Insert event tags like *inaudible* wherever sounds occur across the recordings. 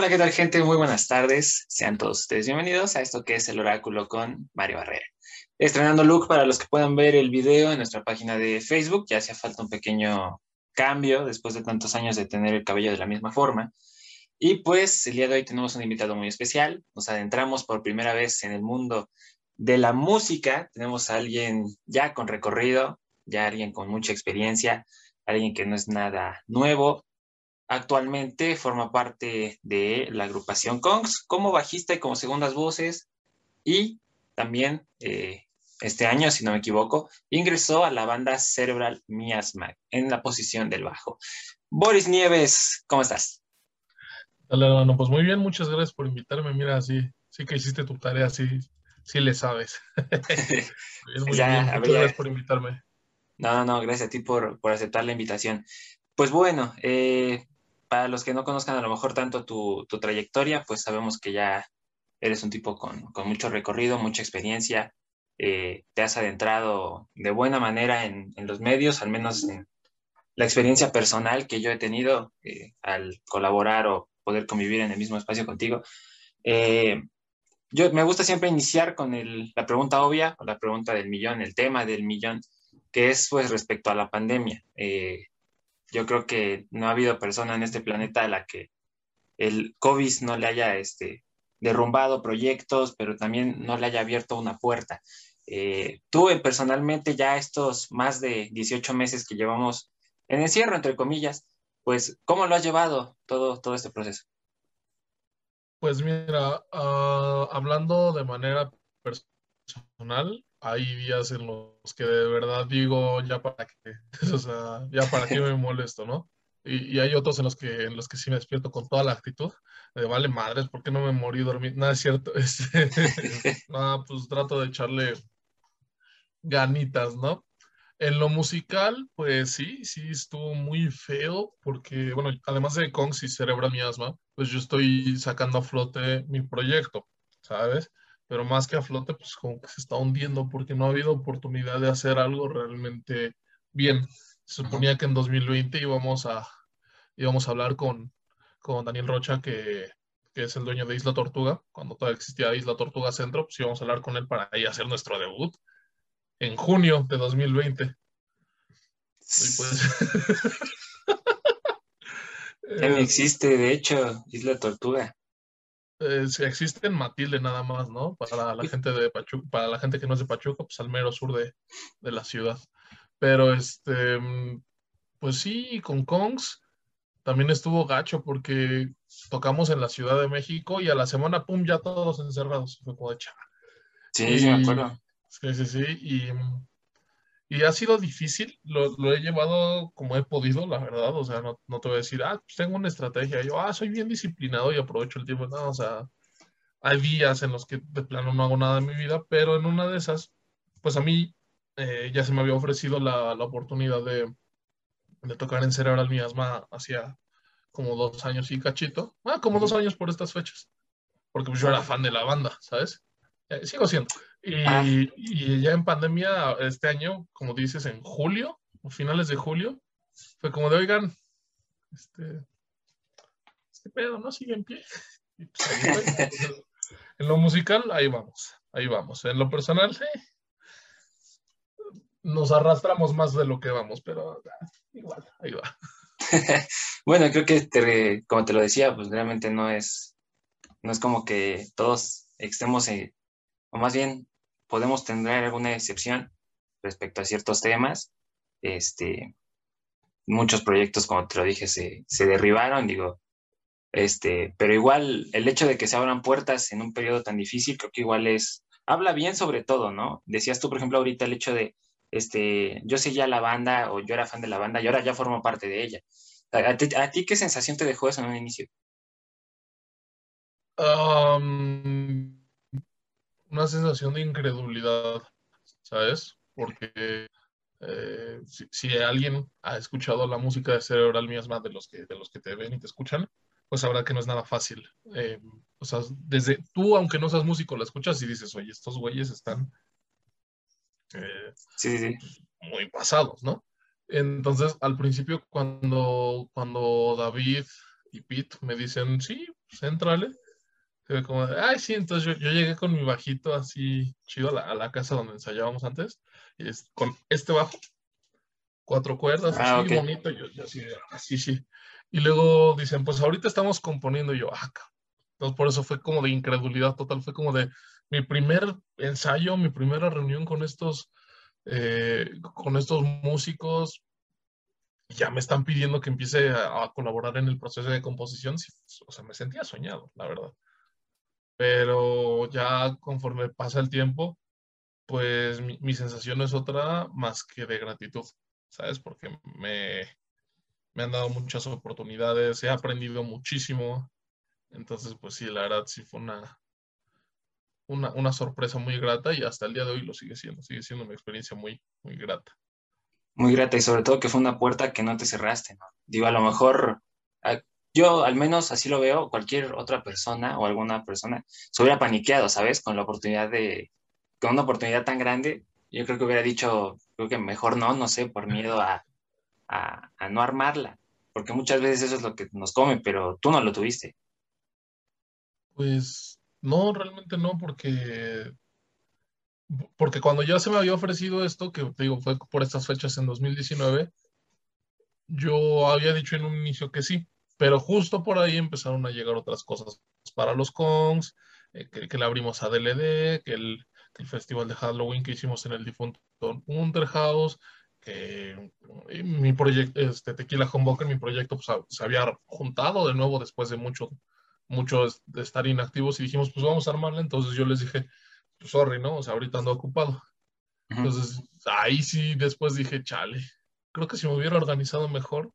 Hola, ¿qué tal gente? Muy buenas tardes. Sean todos ustedes bienvenidos a esto que es el oráculo con Mario Barrera. Estrenando look para los que puedan ver el video en nuestra página de Facebook. Ya hacía falta un pequeño cambio después de tantos años de tener el cabello de la misma forma. Y pues el día de hoy tenemos un invitado muy especial. Nos adentramos por primera vez en el mundo de la música. Tenemos a alguien ya con recorrido, ya alguien con mucha experiencia, alguien que no es nada nuevo, Actualmente forma parte de la agrupación Kongs como bajista y como segundas voces. Y también eh, este año, si no me equivoco, ingresó a la banda Cerebral Miasma en la posición del bajo. Boris Nieves, ¿cómo estás? Hola, no, pues muy bien, muchas gracias por invitarme. Mira, sí, sí que hiciste tu tarea, sí, sí le sabes. *laughs* muy bien, *laughs* muchas gracias por invitarme. No, no, no, gracias a ti por, por aceptar la invitación. Pues bueno, eh, para los que no conozcan a lo mejor tanto tu, trayectoria, pues sabemos que ya eres un tipo con, mucho recorrido, mucha experiencia, eh, te has adentrado de buena manera en, los medios, al menos en la experiencia personal que yo he tenido eh, al colaborar o poder convivir en el mismo espacio contigo. Eh, yo me gusta siempre iniciar con la pregunta obvia, o la pregunta del millón, el tema del millón, que es pues respecto a la pandemia yo creo que no ha habido persona en este planeta a la que el COVID no le haya este, derrumbado proyectos, pero también no le haya abierto una puerta. Eh, eh, personalmente ya estos más de 18 meses que llevamos en encierro, entre comillas, pues, ¿cómo lo has llevado todo, todo este proceso? Pues mira, ah, hablando de manera personal, hay días en los que de verdad digo, ya para qué, *laughs* o sea, ya para qué me molesto, ¿no? Y, y, hay otros en los que en los que sí me despierto con toda la actitud de vale madres, ¿por qué no me morí dormir? Nada es cierto, *laughs* este, nada, pues trato de echarle ganitas, ¿no? En lo musical, pues sí, sí estuvo muy feo porque, bueno, además de Kongs y Cerebra Miasma, pues yo estoy sacando a flote mi proyecto, ¿sabes? Pero más que a flote, pues como que se está hundiendo porque no ha habido oportunidad de hacer algo realmente bien. Se suponía que en 2020 íbamos a, íbamos a hablar con, con Daniel Rocha, que, que, es el dueño de Isla Tortuga, cuando todavía existía Isla Tortuga Centro, pues íbamos a hablar con él para ahí hacer nuestro debut en junio de 2020. pues... *laughs* ya no existe, de hecho, Isla Tortuga eh, existe en Matilde nada más, ¿no? Para la gente de Pachuca, para la gente que no es de Pachuca, pues al mero sur de, de la ciudad. Pero este, mm, pues sí, con Kongs también estuvo gacho porque tocamos en la Ciudad de México y a la semana, pum, ya todos encerrados. Fue como de Sí, sí, me acuerdo. Sí, sí, sí. Y mm, y ha sido difícil, lo, lo, he llevado como he podido, la verdad, o sea, no, no te voy a decir, ah, pues tengo una estrategia, yo, ah, soy bien disciplinado y aprovecho el tiempo, no, o sea, hay días en los que de plano no hago nada en mi vida, pero en una de esas, pues a mí eh, ya se me había ofrecido la, la oportunidad de, de, tocar en Cerebral Miasma hacía como dos años y cachito, ah, como dos años por estas fechas, porque pues yo era fan de la banda, ¿sabes? Eh, sigo siendo. Ah. Y, ya en pandemia, este año, como dices, en julio, o finales de julio, fue como de, oigan, este, este pedo no sigue en pie. Pues, *laughs* en lo musical, ahí vamos, ahí vamos. En lo personal, nos arrastramos más de lo que vamos, pero ah, igual, ahí va. *laughs* bueno, creo que como te lo decía, pues realmente no es, no es como que todos estemos, en, o más bien podemos tener alguna excepción respecto a ciertos temas. Este, muchos proyectos, como te lo dije, se, se derribaron, digo, este, pero igual el hecho de que se abran puertas en un periodo tan difícil, creo que igual es, habla bien sobre todo, ¿no? Decías tú, por ejemplo, ahorita el hecho de, este, yo seguía la banda o yo era fan de la banda y ahora ya formo parte de ella. ¿A, ti, qué sensación te dejó eso en un inicio? Um, una sensación de incredulidad, ¿sabes? Porque eh, si, alguien ha escuchado la música de Cerebral Miasma de los que de los que te ven y te escuchan, pues sabrá que no es nada fácil. Eh, o sea, desde tú, aunque no seas músico, la escuchas y dices, oye, estos güeyes están eh, sí, muy pasados, ¿no? Entonces, al principio, cuando, cuando David y Pete me dicen, sí. Se ve como, ay, sí, entonces yo, llegué con mi bajito así chido a la, casa donde ensayábamos antes, y es, con este bajo, cuatro cuerdas, ah, así bonito, yo, así, así, sí. Y luego dicen, pues ahorita estamos componiendo, y yo, ah, entonces por eso fue como de incredulidad total, fue como de mi primer ensayo, mi primera reunión con estos, eh, con estos músicos, ya me están pidiendo que empiece a, colaborar en el proceso de composición, o sea, me sentía soñado, la verdad. Pero ya conforme pasa el tiempo, pues mi, sensación es otra más que de gratitud, ¿sabes? Porque me, me han dado muchas oportunidades, he aprendido muchísimo. Entonces, pues sí, la verdad sí fue una, una, una, sorpresa muy grata y hasta el día de hoy lo sigue siendo, sigue siendo una experiencia muy, muy grata muy grata y sobre todo que fue una puerta que no te cerraste, ¿no? Digo, a lo mejor, yo al menos así lo veo, cualquier otra persona o alguna persona se hubiera paniqueado, ¿sabes? Con la oportunidad de, con una oportunidad tan grande, yo creo que hubiera dicho, creo que mejor no, no sé, por miedo a, a, no armarla, porque muchas veces eso es lo que nos come, pero tú no lo tuviste. Pues no, realmente no, porque porque cuando ya se me había ofrecido esto, que te digo, fue por estas fechas en 2019, yo había dicho en un inicio que sí, pero justo por ahí empezaron a llegar otras cosas para los Kongs, eh, que, le abrimos a DLD, que el, festival de Halloween que hicimos en el difunto Unterhaus, que mi proyecto, este, Tequila Humbucker, mi proyecto, pues, se había juntado de nuevo después de mucho, mucho de estar inactivos y dijimos, pues vamos a armarla. Entonces yo les dije, sorry, ¿no? O sea, ahorita ando ocupado. Entonces, ahí sí después dije, chale, creo que si me hubiera organizado mejor,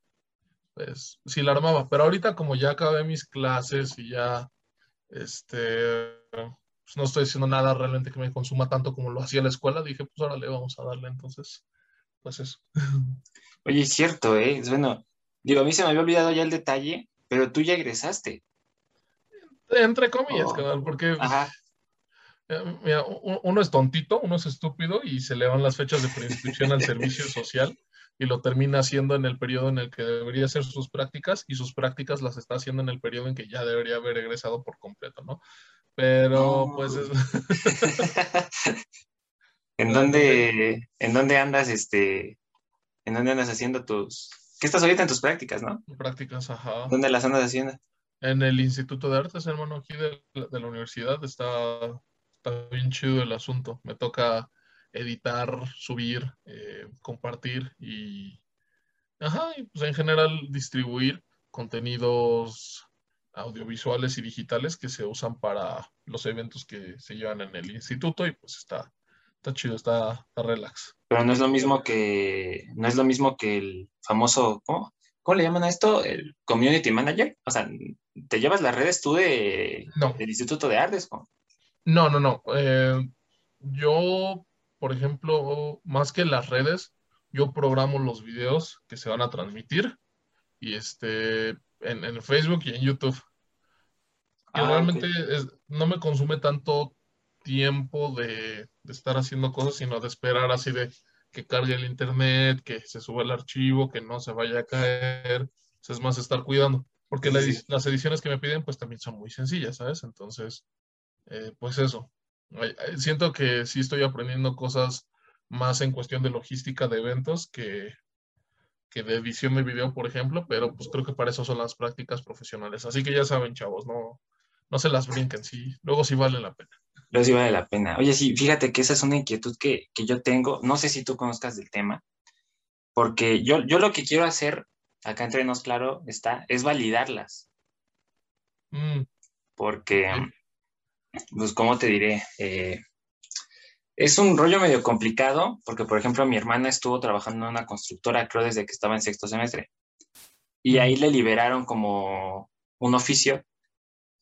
pues sí la armaba. Pero ahorita como ya acabé mis clases y ya, este, pues no estoy haciendo nada realmente que me consuma tanto como lo hacía la escuela, dije, pues ahora le vamos a darle. Entonces, pues eso. Oye, es cierto, ¿eh? Bueno, digo, a mí se me había olvidado ya el detalle, pero tú ya egresaste. Entre comillas, oh. porque Ajá. Eh, mira, uno es tontito, uno es estúpido y se le van las fechas de preinscripción al servicio social y lo termina haciendo en el periodo en el que debería hacer sus prácticas y sus prácticas las está haciendo en el periodo en que ya debería haber egresado por completo, ¿no? Pero pues... *laughs* ¿En dónde, ¿En dónde andas, este, en dónde andas haciendo tus... ¿Qué estás ahorita en tus prácticas, no? Prácticas, ajá. ¿Dónde las andas haciendo? En el Instituto de Artes, hermano, aquí de, de la universidad. Está está bien chido el asunto. Me toca editar, subir, eh, compartir y, ajá, y pues en general distribuir contenidos audiovisuales y digitales que se usan para los eventos que se llevan en el instituto y pues está, está chido, está, relax. Pero no es lo mismo que, no es lo mismo que el famoso, ¿cómo? ¿Cómo le llaman a esto? El community manager. O sea, ¿te llevas las redes tú de, del Instituto de Artes? No, no, no. Eh, yo, por ejemplo, más que las redes, yo programo los videos que se van a transmitir y este en, Facebook y en YouTube. Que ah, realmente no me consume tanto tiempo de, estar haciendo cosas, sino de esperar así de que cargue el internet, que se suba el archivo, que no se vaya a caer. es más estar cuidando. Porque las ediciones que me piden, pues también son muy sencillas, ¿sabes? Entonces, eh, pues eso, siento que sí estoy aprendiendo cosas más en cuestión de logística de eventos que, que de edición de video, por ejemplo, pero pues creo que para eso son las prácticas profesionales. Así que ya saben, chavos, no, no se las brinquen, sí, luego sí vale la pena. Luego sí vale la pena. Oye, sí, fíjate que esa es una inquietud que, yo tengo, no sé si tú conozcas del tema, porque yo, yo lo que quiero hacer, acá entre nos, claro, está, es validarlas. Mm. Porque pues, ¿cómo te diré? Eh, es un rollo medio complicado porque, por ejemplo, mi hermana estuvo trabajando en una constructora, creo, desde que estaba en sexto semestre. Y ahí le liberaron como un oficio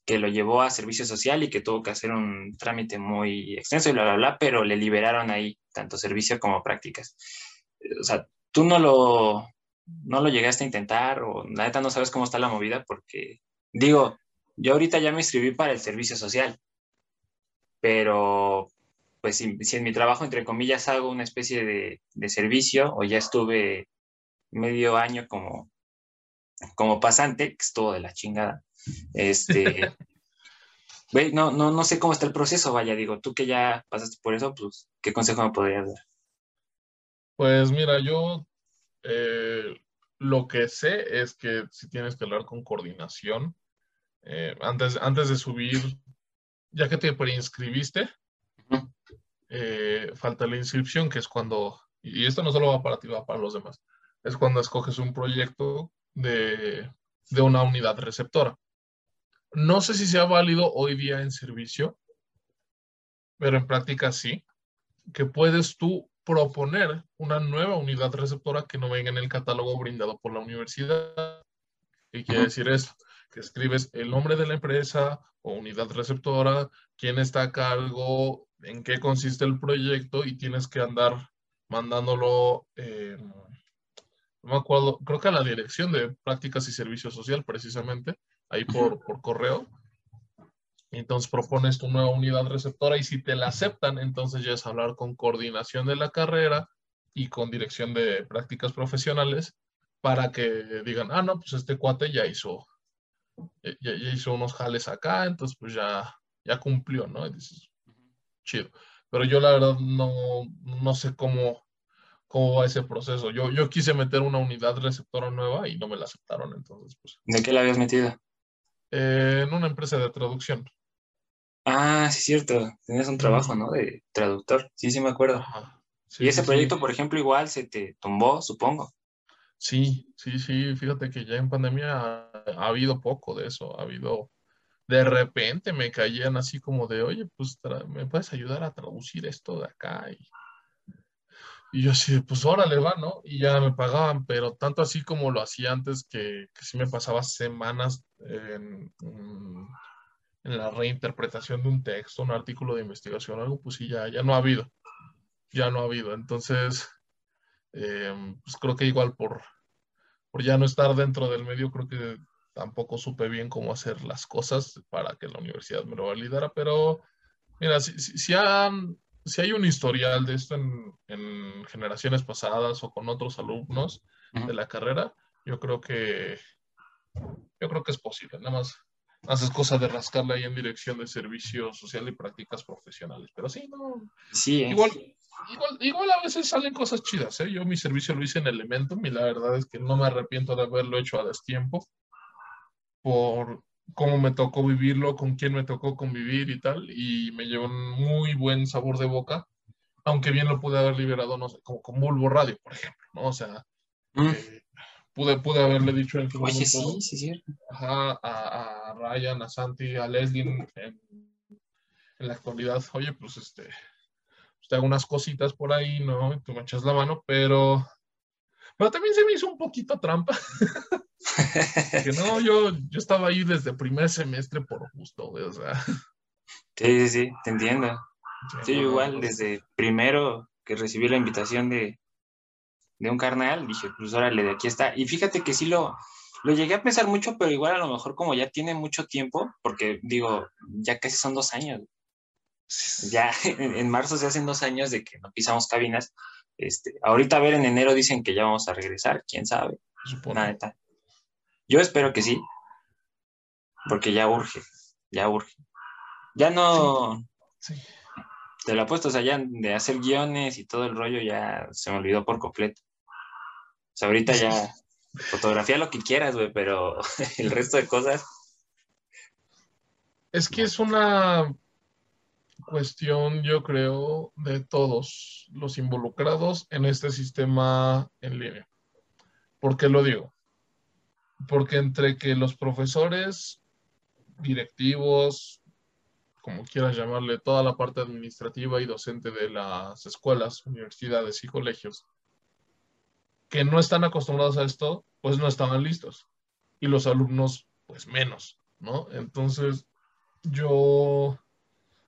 que lo llevó a servicio social y que tuvo que hacer un trámite muy extenso y bla, bla, bla, pero le liberaron ahí tanto servicio como prácticas. O sea, tú no lo, no lo llegaste a intentar o la neta no sabes cómo está la movida porque, digo, yo ahorita ya me inscribí para el servicio social pero pues si, en mi trabajo, entre comillas, hago una especie de, servicio o ya estuve medio año como, como pasante, que estuvo de la chingada, Este, *laughs* no, no, no sé cómo está el proceso, vaya, digo, tú que ya pasaste por eso, pues, ¿qué consejo me podrías dar? Pues mira, yo eh, lo que sé es que si tienes que hablar con coordinación, eh, antes, antes de subir, ya que te preinscribiste, eh, falta la inscripción, que es cuando, y esto no solo va para ti, va para los demás, es cuando escoges un proyecto de, de una unidad receptora. No sé si sea válido hoy día en servicio, pero en práctica sí, que puedes tú proponer una nueva unidad receptora que no venga en el catálogo brindado por la universidad. ¿Qué quiere decir esto? Que escribes el nombre de la empresa o unidad receptora, quién está a cargo, en qué consiste el proyecto y tienes que andar mandándolo, eh, no me acuerdo, creo que a la dirección de prácticas y servicio social precisamente, ahí por, por correo. entonces propones tu nueva unidad receptora y si te la aceptan, entonces ya es hablar con coordinación de la carrera y con dirección de prácticas profesionales para que digan, ah, no, pues este cuate ya hizo, ya, hizo unos jales acá, entonces pues ya, ya cumplió, ¿no? Y dices, chido. Pero yo la verdad no, no sé cómo, cómo va ese proceso. Yo, yo quise meter una unidad receptora nueva y no me la aceptaron, entonces pues. ¿De qué la habías metido? en una empresa de traducción. Ah, sí, cierto. Tenías un trabajo, ¿no? De traductor. Sí, sí, me acuerdo. y ese proyecto, por ejemplo, igual se te tumbó, supongo. Sí, sí, sí. Fíjate que ya en pandemia ha, habido poco de eso. Ha habido. De repente me caían así como de, oye, pues, ¿me puedes ayudar a traducir esto de acá? Y y yo así, pues órale, va, ¿no? Y ya me pagaban, pero tanto así como lo hacía antes, que, sí me pasaba semanas en, la reinterpretación de un texto, un artículo de investigación, algo, pues sí, ya, ya no ha habido. Ya no ha habido. Entonces, em, pues creo que igual por, por ya no estar dentro del medio, creo que tampoco supe bien cómo hacer las cosas para que la universidad me lo validara, pero mira, si, si, si hay un historial de esto en, generaciones pasadas o con otros alumnos de la carrera, yo creo que yo creo que es posible. Nada más haces cosa de rascarle ahí en dirección de servicio social y prácticas profesionales. Pero sí, no. Sí. Igual, igual, a veces salen cosas chidas. ¿eh? Yo mi servicio lo hice en Elementum y la verdad es que no me arrepiento de haberlo hecho a destiempo por, cómo me tocó vivirlo, con quién me tocó convivir y tal, y me llevó un muy buen sabor de boca, aunque bien lo pude haber liberado, no sé, como con Bulbo Radio, por ejemplo, ¿no? O sea, mm. eh, pude, pude haberle dicho en Oye, sí, sí, sí. Ajá, a, Ryan, a Santi, a Leslie en, la actualidad, oye, pues este, te hago unas cositas por ahí, ¿no? Tú me echas la mano, pero, pero también se me hizo un poquito trampa. *laughs* que no, yo, yo estaba ahí desde primer semestre por gusto, o sea. Sí, sí, sí, te entiendo. Sí, igual desde primero que recibí la invitación de, de un carnal, dije, pues órale, de aquí está. Y fíjate que sí lo, lo llegué a pensar mucho, pero igual a lo mejor como ya tiene mucho tiempo, porque digo, ya casi son dos años. Ya *laughs* en, marzo se hacen dos años de que no pisamos cabinas. Este, ahorita a ver, en enero dicen que ya vamos a regresar, quién sabe. Nada yo espero que sí, porque ya urge, ya urge. Ya no... Sí. Te lo apuesto, o sea, ya de hacer guiones y todo el rollo ya se me olvidó por completo. O sea, ahorita ya *laughs* fotografía lo que quieras, güey, pero *laughs* el resto de cosas... Es que es una cuestión, yo creo, de todos los involucrados en este sistema en línea. ¿Por qué lo digo? porque entre que los profesores, directivos, como quieras llamarle, toda la parte administrativa y docente de las escuelas, universidades y colegios, que no están acostumbrados a esto, pues no estaban listos. Y los alumnos, pues menos, ¿no? Entonces, yo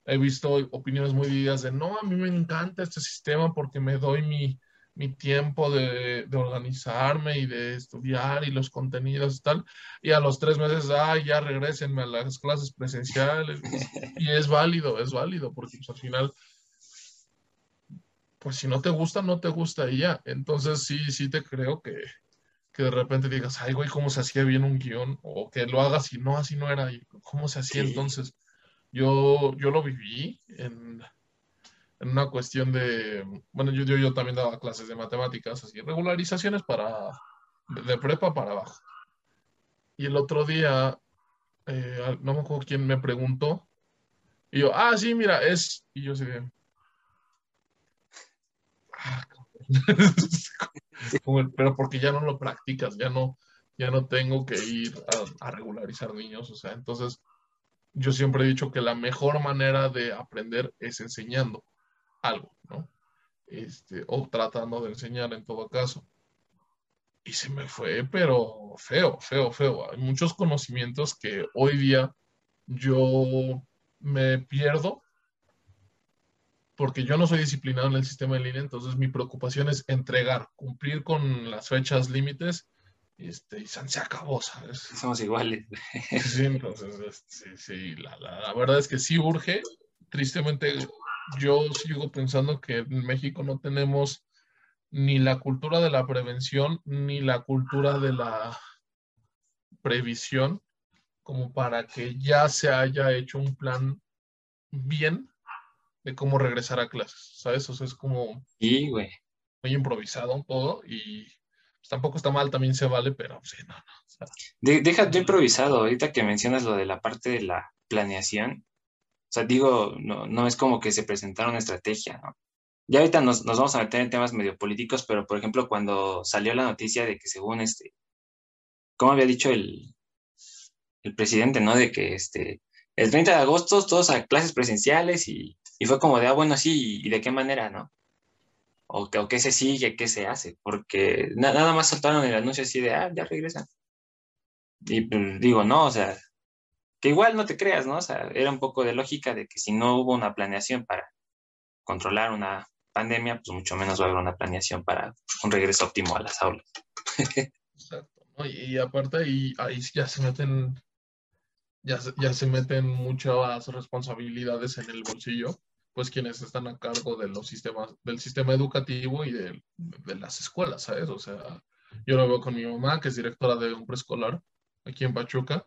he visto opiniones muy divididas de, no, a mí me encanta este sistema porque me doy mi, mi tiempo de, organizarme y de estudiar y los contenidos y tal, y a los tres meses, ah, ya regresenme a las clases presenciales, *laughs* y es válido, es válido, porque pues, al final, pues si no te gusta, no te gusta y ya, entonces sí, sí te creo que, que de repente digas, ay, güey, ¿cómo se hacía bien un guion? O que lo hagas y no, así no era. ¿Cómo se hacía entonces? Yo, yo lo viví en, en una cuestión de, bueno, yo, yo, yo, también daba clases de matemáticas, así, regularizaciones para, de prepa para abajo. Y el otro día, eh, no me acuerdo quién me preguntó, y yo, ah, sí, mira, es, y yo sé, ah, *laughs* pero porque ya no lo practicas, ya no, ya no tengo que ir a, regularizar niños, o sea, entonces yo siempre he dicho que la mejor manera de aprender es enseñando algo, ¿no? Este, o tratando de enseñar en todo caso. Y se me fue, pero feo, feo, feo. Hay muchos conocimientos que hoy día yo me pierdo porque yo no soy disciplinado en el sistema en línea, entonces mi preocupación es entregar, cumplir con las fechas límites este, y se acabó, ¿sabes? Somos iguales. Sí, entonces, sí, sí, la, la, verdad es que sí urge. Tristemente, yo sigo pensando que en México no tenemos ni la cultura de la prevención ni la cultura de la previsión como para que ya se haya hecho un plan bien de cómo regresar a clases, ¿sabes? O sea, es como sí, güey. muy improvisado todo y pues, tampoco está mal, también se vale, pero sí, no, no. deja tú improvisado, ahorita que mencionas lo de la parte de la planeación, o sea, digo, no, no es como que se presentara una estrategia, ¿no? Ya ahorita nos, nos, vamos a meter en temas medio políticos, pero por ejemplo, cuando salió la noticia de que según este, ¿cómo había dicho el, el presidente, ¿no? De que este, el 30 de agosto todos a clases presenciales y y fue como de, ah, bueno, sí, ¿y de qué manera, no? O, qué se sigue, qué se hace, porque nada más soltaron el anuncio así de, ah, ya regresan. Y pues, digo, no, o sea, que igual no te creas, ¿no? O sea, era un poco de lógica de que si no hubo una planeación para controlar una pandemia, pues mucho menos va a haber una planeación para un regreso óptimo a las aulas. *laughs* Exacto. Y, aparte ahí, ahí ya se meten ya, ya se meten muchas responsabilidades en el bolsillo, pues quienes están a cargo de los sistemas, del sistema educativo y de, de las escuelas, ¿sabes? O sea, yo lo veo con mi mamá, que es directora de un preescolar aquí en Pachuca,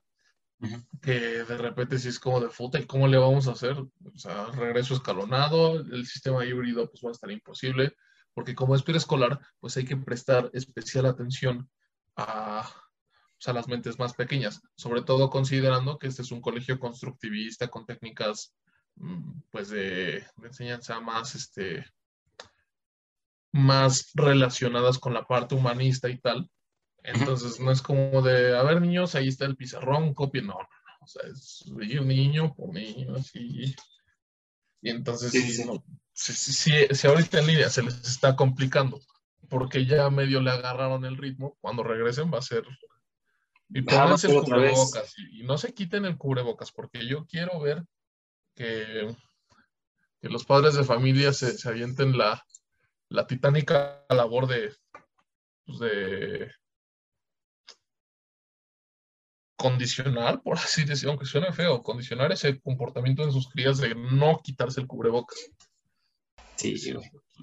que de repente sí es como de ¿y cómo le vamos a hacer? O sea, regreso escalonado, el sistema híbrido pues va a estar imposible, porque como es preescolar, pues hay que prestar especial atención a, a las mentes más pequeñas, sobre todo considerando que este es un colegio constructivista con técnicas pues de, enseñanza más este más relacionadas con la parte humanista y tal. Entonces no es como de, a ver niños, ahí está el pizarrón, copien, no, no, no, o sea, es ir niño por niño, así. Y entonces, si, si ahorita en línea se les está complicando, porque ya medio le agarraron el ritmo, cuando regresen va a ser y pónganse el cubrebocas. Y, no se quiten el cubrebocas, porque yo quiero ver que, que los padres de familia se, se avienten la, la, titánica labor de, pues de condicionar, por así decirlo, aunque suene feo, condicionar ese comportamiento en sus crías de no quitarse el cubrebocas. Sí,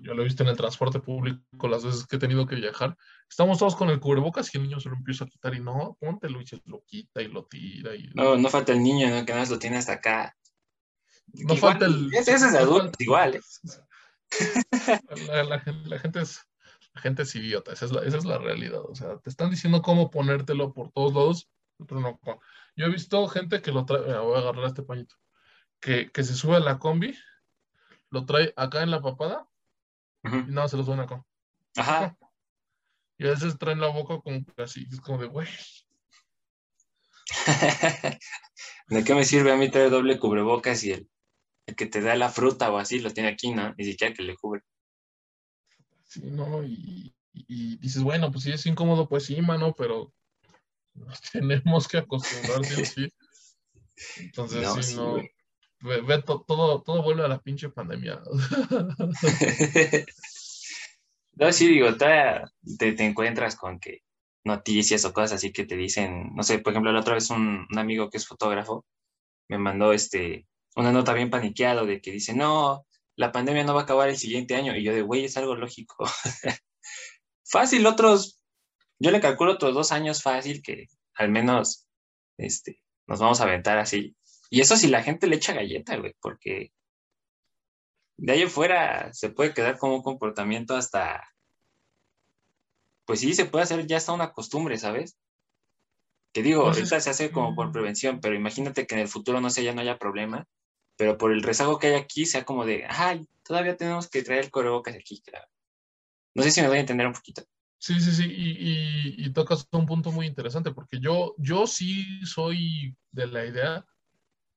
Yo lo he visto en el transporte público las veces que he tenido que viajar. Estamos todos con el cubrebocas y el niño se lo empieza a quitar y no, póntelo y se lo quita y lo tira. Y... No, no falta el niño, ¿no? Que más lo tiene hasta acá. No falta el. Ese, es adulto, igual. ¿eh? *laughs* La, gente es, la gente es idiota, esa es, la, esa es la realidad. O sea, te están diciendo cómo ponértelo por todos lados, pero no. Yo he visto gente que lo trae, voy a agarrar este pañito, que, que se sube a la combi lo trae acá en la papada y nada, se lo suena acá. Ajá. *laughs* Y a veces traen la boca como así, es como de, güey. *laughs* ¿De qué me sirve a mí traer doble cubrebocas y el, el, que te da la fruta o así lo tiene aquí, ¿no? Ni siquiera que le cubre. Sí, no, y, dices, bueno, pues sí es incómodo, pues sí, mano, pero *laughs* tenemos que acostumbrarse sí. Entonces, sí, no ve, todo, todo vuelve a la pinche pandemia. *laughs* no, sí, digo, te, te, encuentras con que noticias o cosas así que te dicen, no sé, por ejemplo, la otra vez un, un amigo que es fotógrafo me mandó este, una nota bien paniqueado de que dice, no, la pandemia no va a acabar el siguiente año. Y yo de, güey, es algo lógico. *laughs* Fácil, otros yo le calculo otros dos años fácil que al menos este, nos vamos a aventar así. Y eso si la gente le echa galleta, güey, porque de ahí afuera se puede quedar como un comportamiento hasta, pues sí, se puede hacer ya hasta una costumbre, ¿sabes? Que digo, pues ahorita se hace como por prevención, pero imagínate que en el futuro no sé, ya no haya problema, pero por el rezago que hay aquí sea como de, ay, todavía tenemos que traer el cubrebocas aquí, claro. No sé si me voy a entender un poquito. Sí, sí, sí, y, y, tocas un punto muy interesante, porque yo, yo sí soy de la idea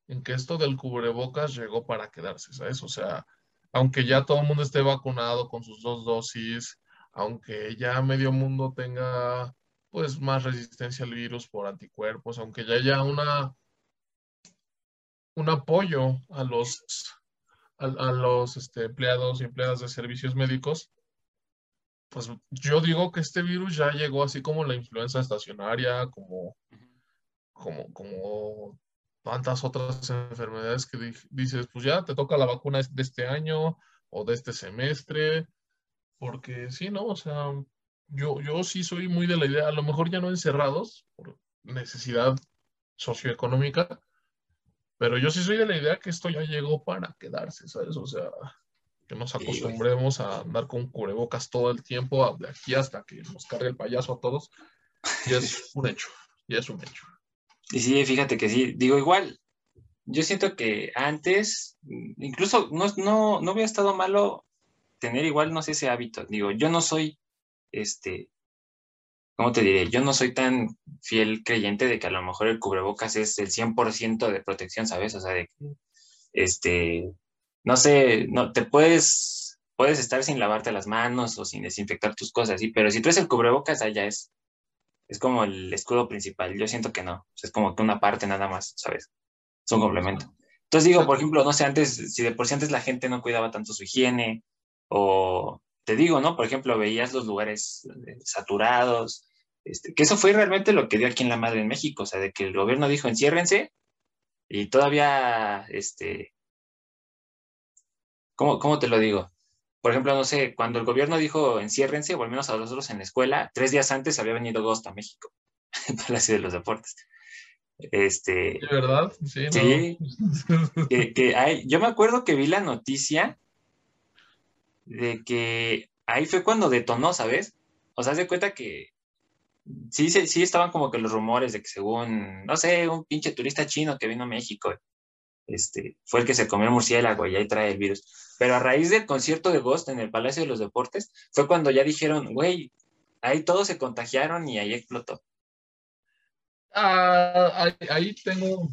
en que esto del cubrebocas llegó para quedarse, ¿sabes? O sea, aunque ya todo el mundo esté vacunado con sus dos dosis, aunque ya medio mundo tenga pues más resistencia al virus por anticuerpos, aunque ya haya una un apoyo a los a, los este, empleados y empleadas de servicios médicos, pues yo digo que este virus ya llegó así como la influenza estacionaria, como, como, como tantas otras enfermedades que dices, pues ya te toca la vacuna de este año o de este semestre, porque sí, ¿no? O sea, yo, yo sí soy muy de la idea, a lo mejor ya no encerrados por necesidad socioeconómica, pero yo sí soy de la idea que esto ya llegó para quedarse, ¿sabes? O sea, que nos acostumbremos a andar con cubrebocas todo el tiempo, de aquí hasta que nos cargue el payaso a todos, y es *laughs* un hecho, y es un hecho. Y sí, fíjate que sí, digo igual, yo siento que antes, incluso no, no, no hubiera estado malo tener igual, no sé, ese hábito. Digo, yo no soy, este, ¿cómo te diré? Yo no soy tan fiel creyente de que a lo mejor el cubrebocas es el 100% de protección, ¿sabes? O sea, de que, este, no sé, no, te puedes, puedes estar sin lavarte las manos o sin desinfectar tus cosas, sí, pero si tú eres el cubrebocas, allá es es como el escudo principal. Yo siento que no, es como que una parte nada más, ¿sabes? Es un complemento. Entonces digo, por ejemplo, no sé, antes, si de por sí antes la gente no cuidaba tanto su higiene, o te digo, ¿no? Por ejemplo, veías los lugares eh, saturados, este, que eso fue realmente lo que dio aquí en la madre en México, o sea, de que el gobierno dijo enciérrense y todavía, este, ¿cómo, cómo te lo digo? por ejemplo, no sé, cuando el gobierno dijo enciérrense, o al menos a nosotros en la escuela, tres días antes había venido Ghost a México, *laughs* en Palacio de los Deportes. Este, ¿De verdad? Sí. sí *laughs* que, hay, yo me acuerdo que vi la noticia de que ahí fue cuando detonó, ¿sabes? O sea, se cuenta que sí, sí estaban como que los rumores de que según, no sé, un pinche turista chino que vino a México, este, fue el que se comió el murciélago y ahí trae el virus. Pero a raíz del concierto de Ghost en el Palacio de los Deportes, fue cuando ya dijeron, güey, ahí todos se contagiaron y ahí explotó. Ah, ahí, tengo,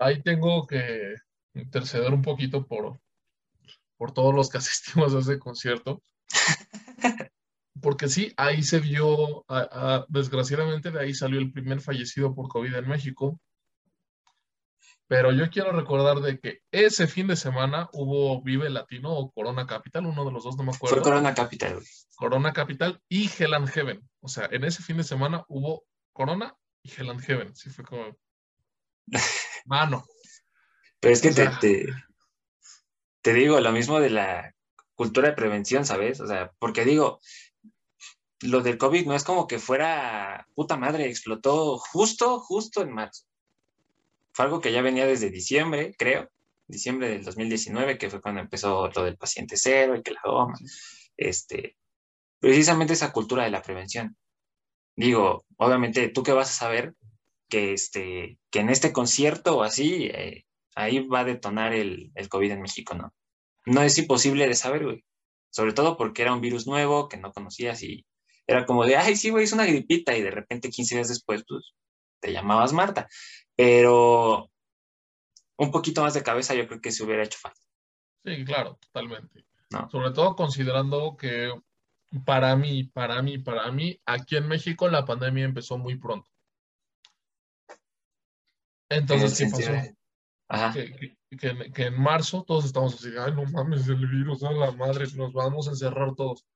ahí tengo que interceder un poquito por, por todos los que *laughs* asistimos a ese concierto. *laughs* Porque sí, ahí se vio, desgraciadamente de ahí salió el primer fallecido por COVID en México. Pero yo quiero recordar de que ese fin de semana hubo Vive Latino o Corona Capital, uno de los dos, no me acuerdo. Fue Corona Capital. Corona Capital y Hell and Heaven. O sea, en ese fin de semana hubo Corona y Hell and Heaven. Sí, fue como. *laughs* Mano. Pero es que te, te, digo lo mismo de la cultura de prevención, ¿sabes? O sea, porque digo, lo del COVID no es como que fuera puta madre, explotó justo, justo en marzo fue algo que ya venía desde diciembre, creo, diciembre del 2019, que fue cuando empezó lo del paciente cero y que la goma, este, precisamente esa cultura de la prevención. Digo, obviamente, ¿tú qué vas a saber? Que, este, que en este concierto o así, eh, ahí va a detonar el, el COVID en México, ¿no? No es imposible de saber, güey. Sobre todo porque era un virus nuevo que no conocías y era como de, ay, sí, güey, es una gripita y de repente 15 días después, pues, te llamabas Marta pero un poquito más de cabeza yo creo que se hubiera hecho falta. Sí, claro, totalmente. Sobre todo considerando que para mí, para mí, para mí, aquí en México la pandemia empezó muy pronto. Entonces, ¿qué pasó? Que, que, en marzo todos estamos así, ay, no mames, el virus, a la madre, nos vamos a encerrar todos.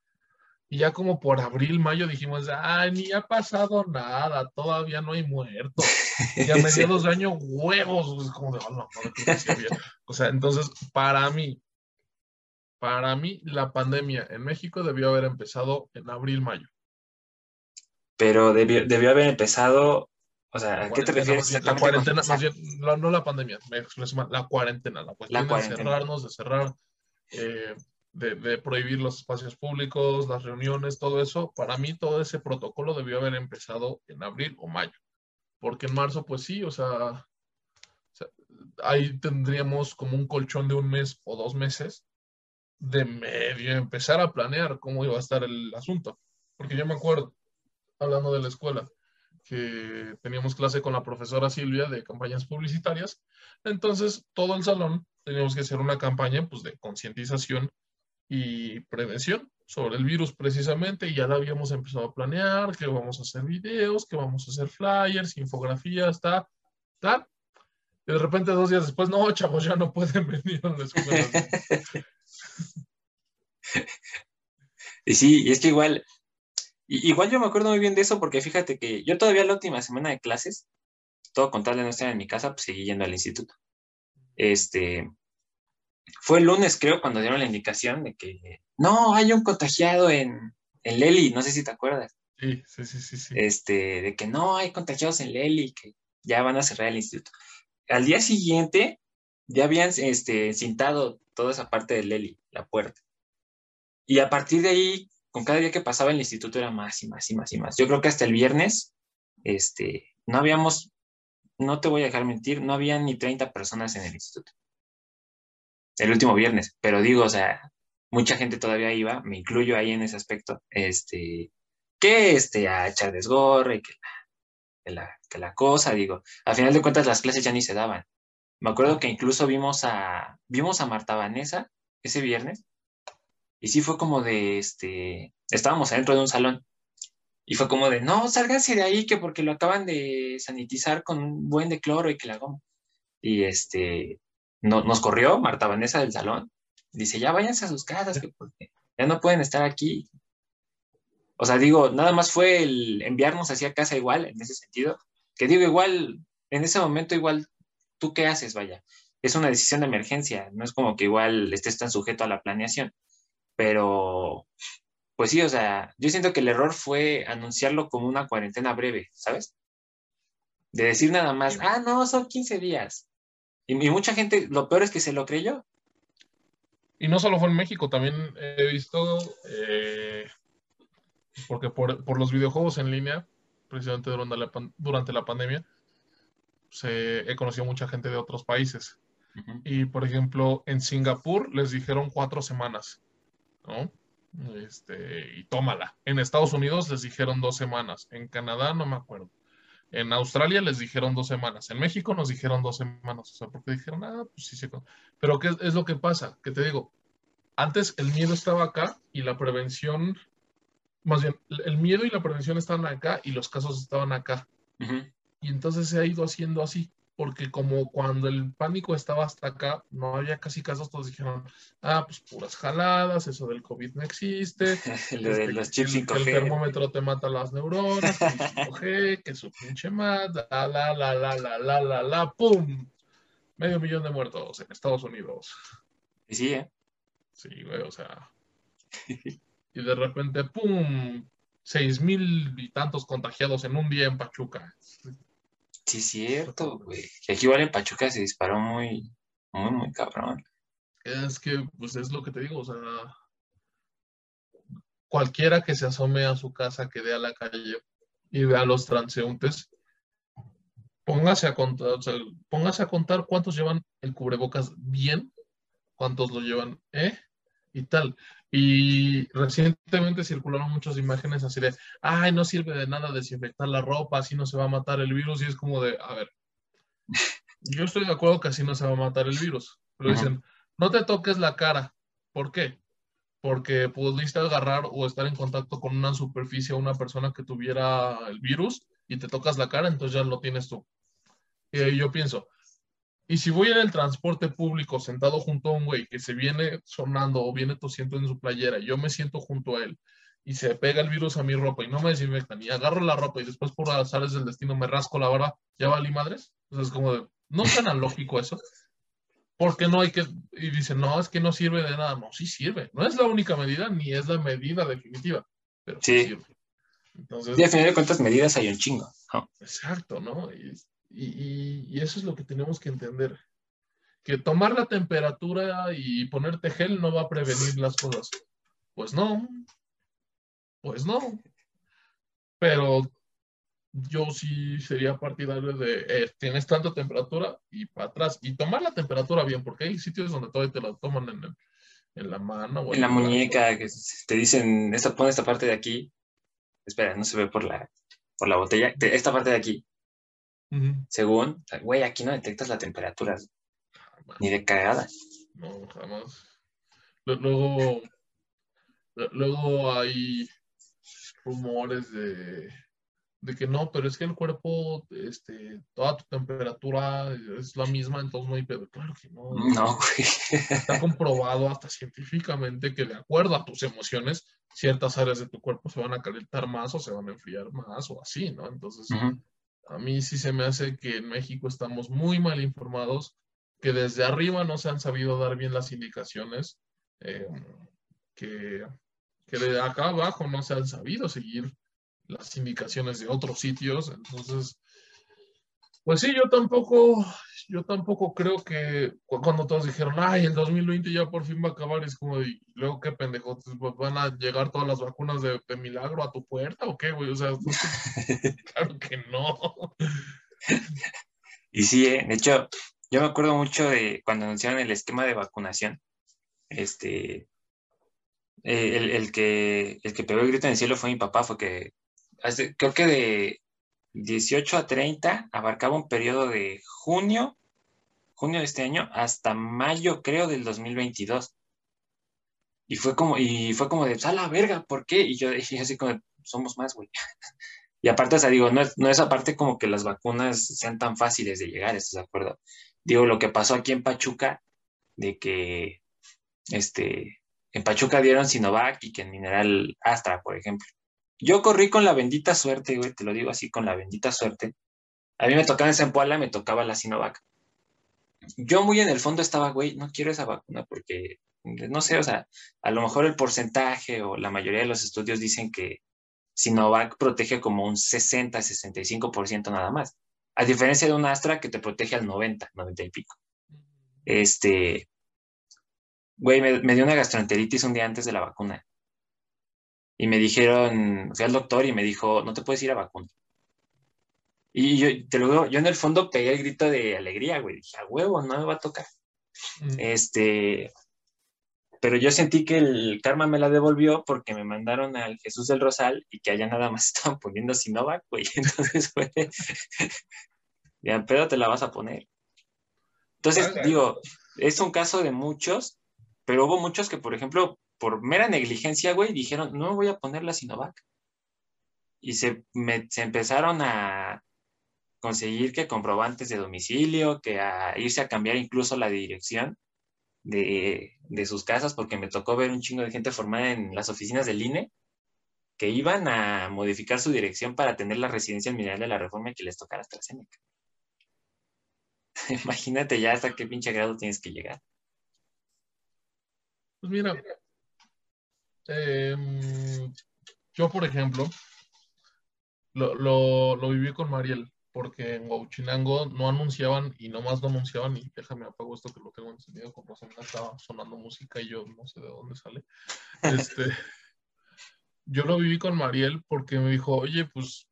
Y ya como por abril, mayo dijimos, ay, ni ha pasado nada, todavía no hay muertos. Y a *laughs* mediados de año, huevos. Como de, oh, O sea, entonces, para mí, para mí, la pandemia en México debió haber empezado en abril, mayo. pero debió, debió haber empezado, o sea, ¿a qué te refieres? La cuarentena, más bien, no, la pandemia, la cuarentena, la cuestión la de cerrarnos, de cerrar, eh, de, prohibir los espacios públicos, las reuniones, todo eso, para mí todo ese protocolo debió haber empezado en abril o mayo, porque en marzo, pues sí, o sea, ahí tendríamos como un colchón de un mes o dos meses de medio empezar a planear cómo iba a estar el asunto. Porque yo me acuerdo, hablando de la escuela, que teníamos clase con la profesora Silvia de campañas publicitarias. Entonces, todo el salón teníamos que hacer una campaña pues, de concientización y prevención sobre el virus precisamente y ya la habíamos empezado a planear, que vamos a hacer videos, que vamos a hacer flyers, infografías, tal, tal. Y de repente dos días después, no, chavos, ya no pueden *laughs* venir a la escuela. y sí, y es que igual, igual yo me acuerdo muy bien de eso porque fíjate que yo todavía la última semana de clases, todo con de no estar en mi casa, pues seguí yendo al instituto. Este, fue el lunes creo cuando dieron la indicación de que no, hay un contagiado en, en Leli, no sé si te acuerdas. Sí, sí, sí, sí, Este, de que no hay contagiados en Leli, que ya van a cerrar el instituto. Al día siguiente ya habían este, cintado toda esa parte de Leli, la puerta. Y a partir de ahí, con cada día que pasaba el instituto era más y más y más y más. Yo creo que hasta el viernes, este, no habíamos, no te voy a dejar mentir, no había ni 30 personas en el instituto. El último viernes, pero digo, o sea, mucha gente todavía iba, me incluyo ahí en ese aspecto, este, que este, a echar desgorre, que que la, que la cosa, digo, al final de cuentas las clases ya ni se daban. Me acuerdo que incluso vimos a, vimos a Marta Vanessa ese viernes y sí fue como de, este, estábamos adentro de un salón y fue como de, no, sálganse de ahí que porque lo acaban de sanitizar con un buen de cloro y que la goma. Y este, no, nos corrió Marta Vanessa del salón. Dice, ya váyanse a sus casas, que porque ya no pueden estar aquí. O sea, digo, nada más fue el enviarnos hacia casa igual, en ese sentido. Que digo, igual, en ese momento igual, ¿tú qué haces? Vaya, es una decisión de emergencia, no es como que igual estés tan sujeto a la planeación. Pero, pues sí, o sea, yo siento que el error fue anunciarlo como una cuarentena breve, ¿sabes? De decir nada más, ah, no, son 15 días. Y, mucha gente, lo peor es que se lo creyó. Y no solo fue en México, también he visto, eh, porque por, los videojuegos en línea, precisamente durante la, durante la pandemia, se, he conocido mucha gente de otros países. Y, por ejemplo, en Singapur les dijeron cuatro semanas. ¿no? Este, y tómala. En Estados Unidos les dijeron dos semanas. En Canadá no me acuerdo. En Australia les dijeron dos semanas. En México nos dijeron dos semanas. O sea, porque dijeron, ah, pues sí, sí. Pero ¿qué es lo que pasa? Que te digo, antes el miedo estaba acá y la prevención, más bien, el miedo y la prevención estaban acá y los casos estaban acá. Y entonces se ha ido haciendo así porque como cuando el pánico estaba hasta acá, no había casi casos, todos dijeron, ah, pues puras jaladas, eso del COVID no existe. *laughs* Lo de este, los chips el, el termómetro te mata las neuronas, 5G, *laughs* que su pinche mat, la, la, la, la, la, la, la, la, pum. Medio millón de muertos en Estados Unidos. Y sí, ¿eh? Sí, güey, o sea. y de repente, pum, seis mil y tantos contagiados en un día en Pachuca. Sí, es cierto, güey. aquí igual en Pachuca se disparó muy, muy, muy cabrón. Es que, pues es lo que te digo, o sea, cualquiera que se asome a su casa, que dé a la calle y vea a los transeúntes, póngase a contar, o sea, póngase a contar cuántos llevan el cubrebocas bien, cuántos lo llevan, ¿eh? Y tal. Y recientemente circularon muchas imágenes así de, ay, no sirve de nada desinfectar la ropa, así no se va a matar el virus. Y es como de, a ver, yo estoy de acuerdo que así no se va a matar el virus. Pero dicen, no te toques la cara. ¿Por qué? Porque pudiste agarrar o estar en contacto con una superficie o una persona que tuviera el virus y te tocas la cara, entonces ya lo tienes tú. Y ahí yo pienso, y si voy en el transporte público sentado junto a un güey que se viene sonando o viene tosiendo en su playera, y yo me siento junto a él y se pega el virus a mi ropa y no me desinfectan y agarro la ropa y después por azares del destino me rasco la barba, ¿ya valí madres? Entonces es como de, no es tan lógico eso. Porque no hay que, y dicen, no, es que no sirve de nada. No, sí sirve. No es la única medida ni es la medida definitiva, pero sí, sirve. Entonces, y al final de cuentas, medidas hay un chingo. Exacto, ¿no? Y, y, eso es lo que tenemos que entender. Que tomar la temperatura y ponerte gel no va a prevenir las cosas. Pues no. Pues no. Pero yo sí sería partidario de, eh, tienes tanta temperatura y para atrás. Y tomar la temperatura bien, porque hay sitios donde todavía te la toman en, en la mano. O en, la muñeca, que te dicen, esta, pon esta parte de aquí. Espera, no se ve por la, por la botella. Esta parte de aquí. Según, güey, aquí no detectas la temperatura. Ni de cagada. No, jamás. Luego, luego hay rumores de de que no, pero es que el cuerpo, este, toda tu temperatura es la misma, entonces no hay pedo. Claro que no. No, güey. Está comprobado hasta científicamente que de acuerdo a tus emociones, ciertas áreas de tu cuerpo se van a calentar más o se van a enfriar más o así, ¿no? Entonces, a mí sí se me hace que en México estamos muy mal informados, que desde arriba no se han sabido dar bien las indicaciones, eh, que, que de acá abajo no se han sabido seguir las indicaciones de otros sitios. Entonces, pues sí, yo tampoco, yo tampoco creo que cuando todos dijeron, ay, el 2020 ya por fin va a acabar, es como, y luego qué pendejo, pues, van a llegar todas las vacunas de, milagro a tu puerta o qué, güey, o sea, *laughs* claro que no. Y sí, eh, de hecho, yo me acuerdo mucho de cuando anunciaron el esquema de vacunación, este, eh, el, el, que, el que pegó el grito en el cielo fue mi papá, fue que creo que de 18 a 30 abarcaba un periodo de junio, junio de este año, hasta mayo, creo, del 2022. Y fue como, y fue como de, a la verga, ¿por qué? Y yo dije *laughs* así como, somos más, güey. *laughs* Y aparte, o sea, digo, no es, no es aparte como que las vacunas sean tan fáciles de llegar, ¿estás de acuerdo? Digo, lo que pasó aquí en Pachuca, de que, este, en Pachuca dieron Sinovac y que en Mineral Astra, por ejemplo. Yo corrí con la bendita suerte, güey, te lo digo así, con la bendita suerte. A mí me tocaba en Zempoala, me tocaba la Sinovac. Yo muy en el fondo estaba, güey, no quiero esa vacuna porque, no sé, o sea, a lo mejor el porcentaje o la mayoría de los estudios dicen que Sinovac protege como un 60, 65% nada más. A diferencia de un Astra que te protege al 90, 90 y pico. Este, güey, me, me dio una gastroenteritis un día antes de la vacuna y me dijeron, fui al doctor y me dijo, no te puedes ir a vacunar. Y yo, te lo digo, yo en el fondo pegué el grito de alegría, güey. Dije, a huevo, no me va a tocar. Mm. Este, pero yo sentí que el karma me la devolvió porque me mandaron al Jesús del Rosal y que allá nada más *laughs* estaban poniendo Sinovac, güey. *laughs* Entonces fue, ya, pero te la vas a poner. Entonces, digo, es un caso de muchos, pero hubo muchos que, por ejemplo, por mera negligencia, güey, dijeron, no voy a poner la Sinovac. Y se, se empezaron a conseguir que comprobantes de domicilio, que a irse a cambiar incluso la dirección de, de, sus casas, porque me tocó ver un chingo de gente formada en las oficinas del INE que iban a modificar su dirección para tener la residencia mineral de la reforma y que les tocara AstraZeneca. *laughs* Imagínate ya hasta qué pinche grado tienes que llegar. Pues mira, Em, yo, por ejemplo, lo, viví con Mariel, porque en Huachinango no anunciaban y nomás no anunciaban, y déjame apago esto que lo tengo encendido, con razón estaba sonando música y yo no sé de dónde sale. *laughs* Este, yo lo viví con Mariel porque me dijo, oye, pues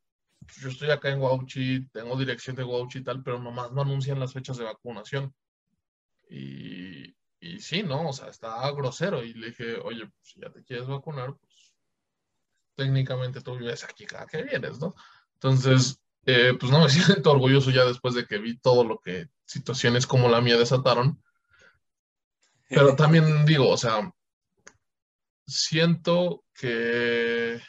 yo estoy acá en Huauchi, tengo dirección de Huauchi y tal, pero nomás no anuncian las fechas de vacunación. Y, y sí, ¿no? O sea, está grosero. Y le dije, oye, pues, si ya te quieres vacunar, pues técnicamente tú vives aquí cada que vienes, ¿no? Entonces, eh, pues no me *laughs* siento orgulloso ya después de que vi todo lo que situaciones como la mía desataron. Pero *laughs* también digo, o sea, siento que,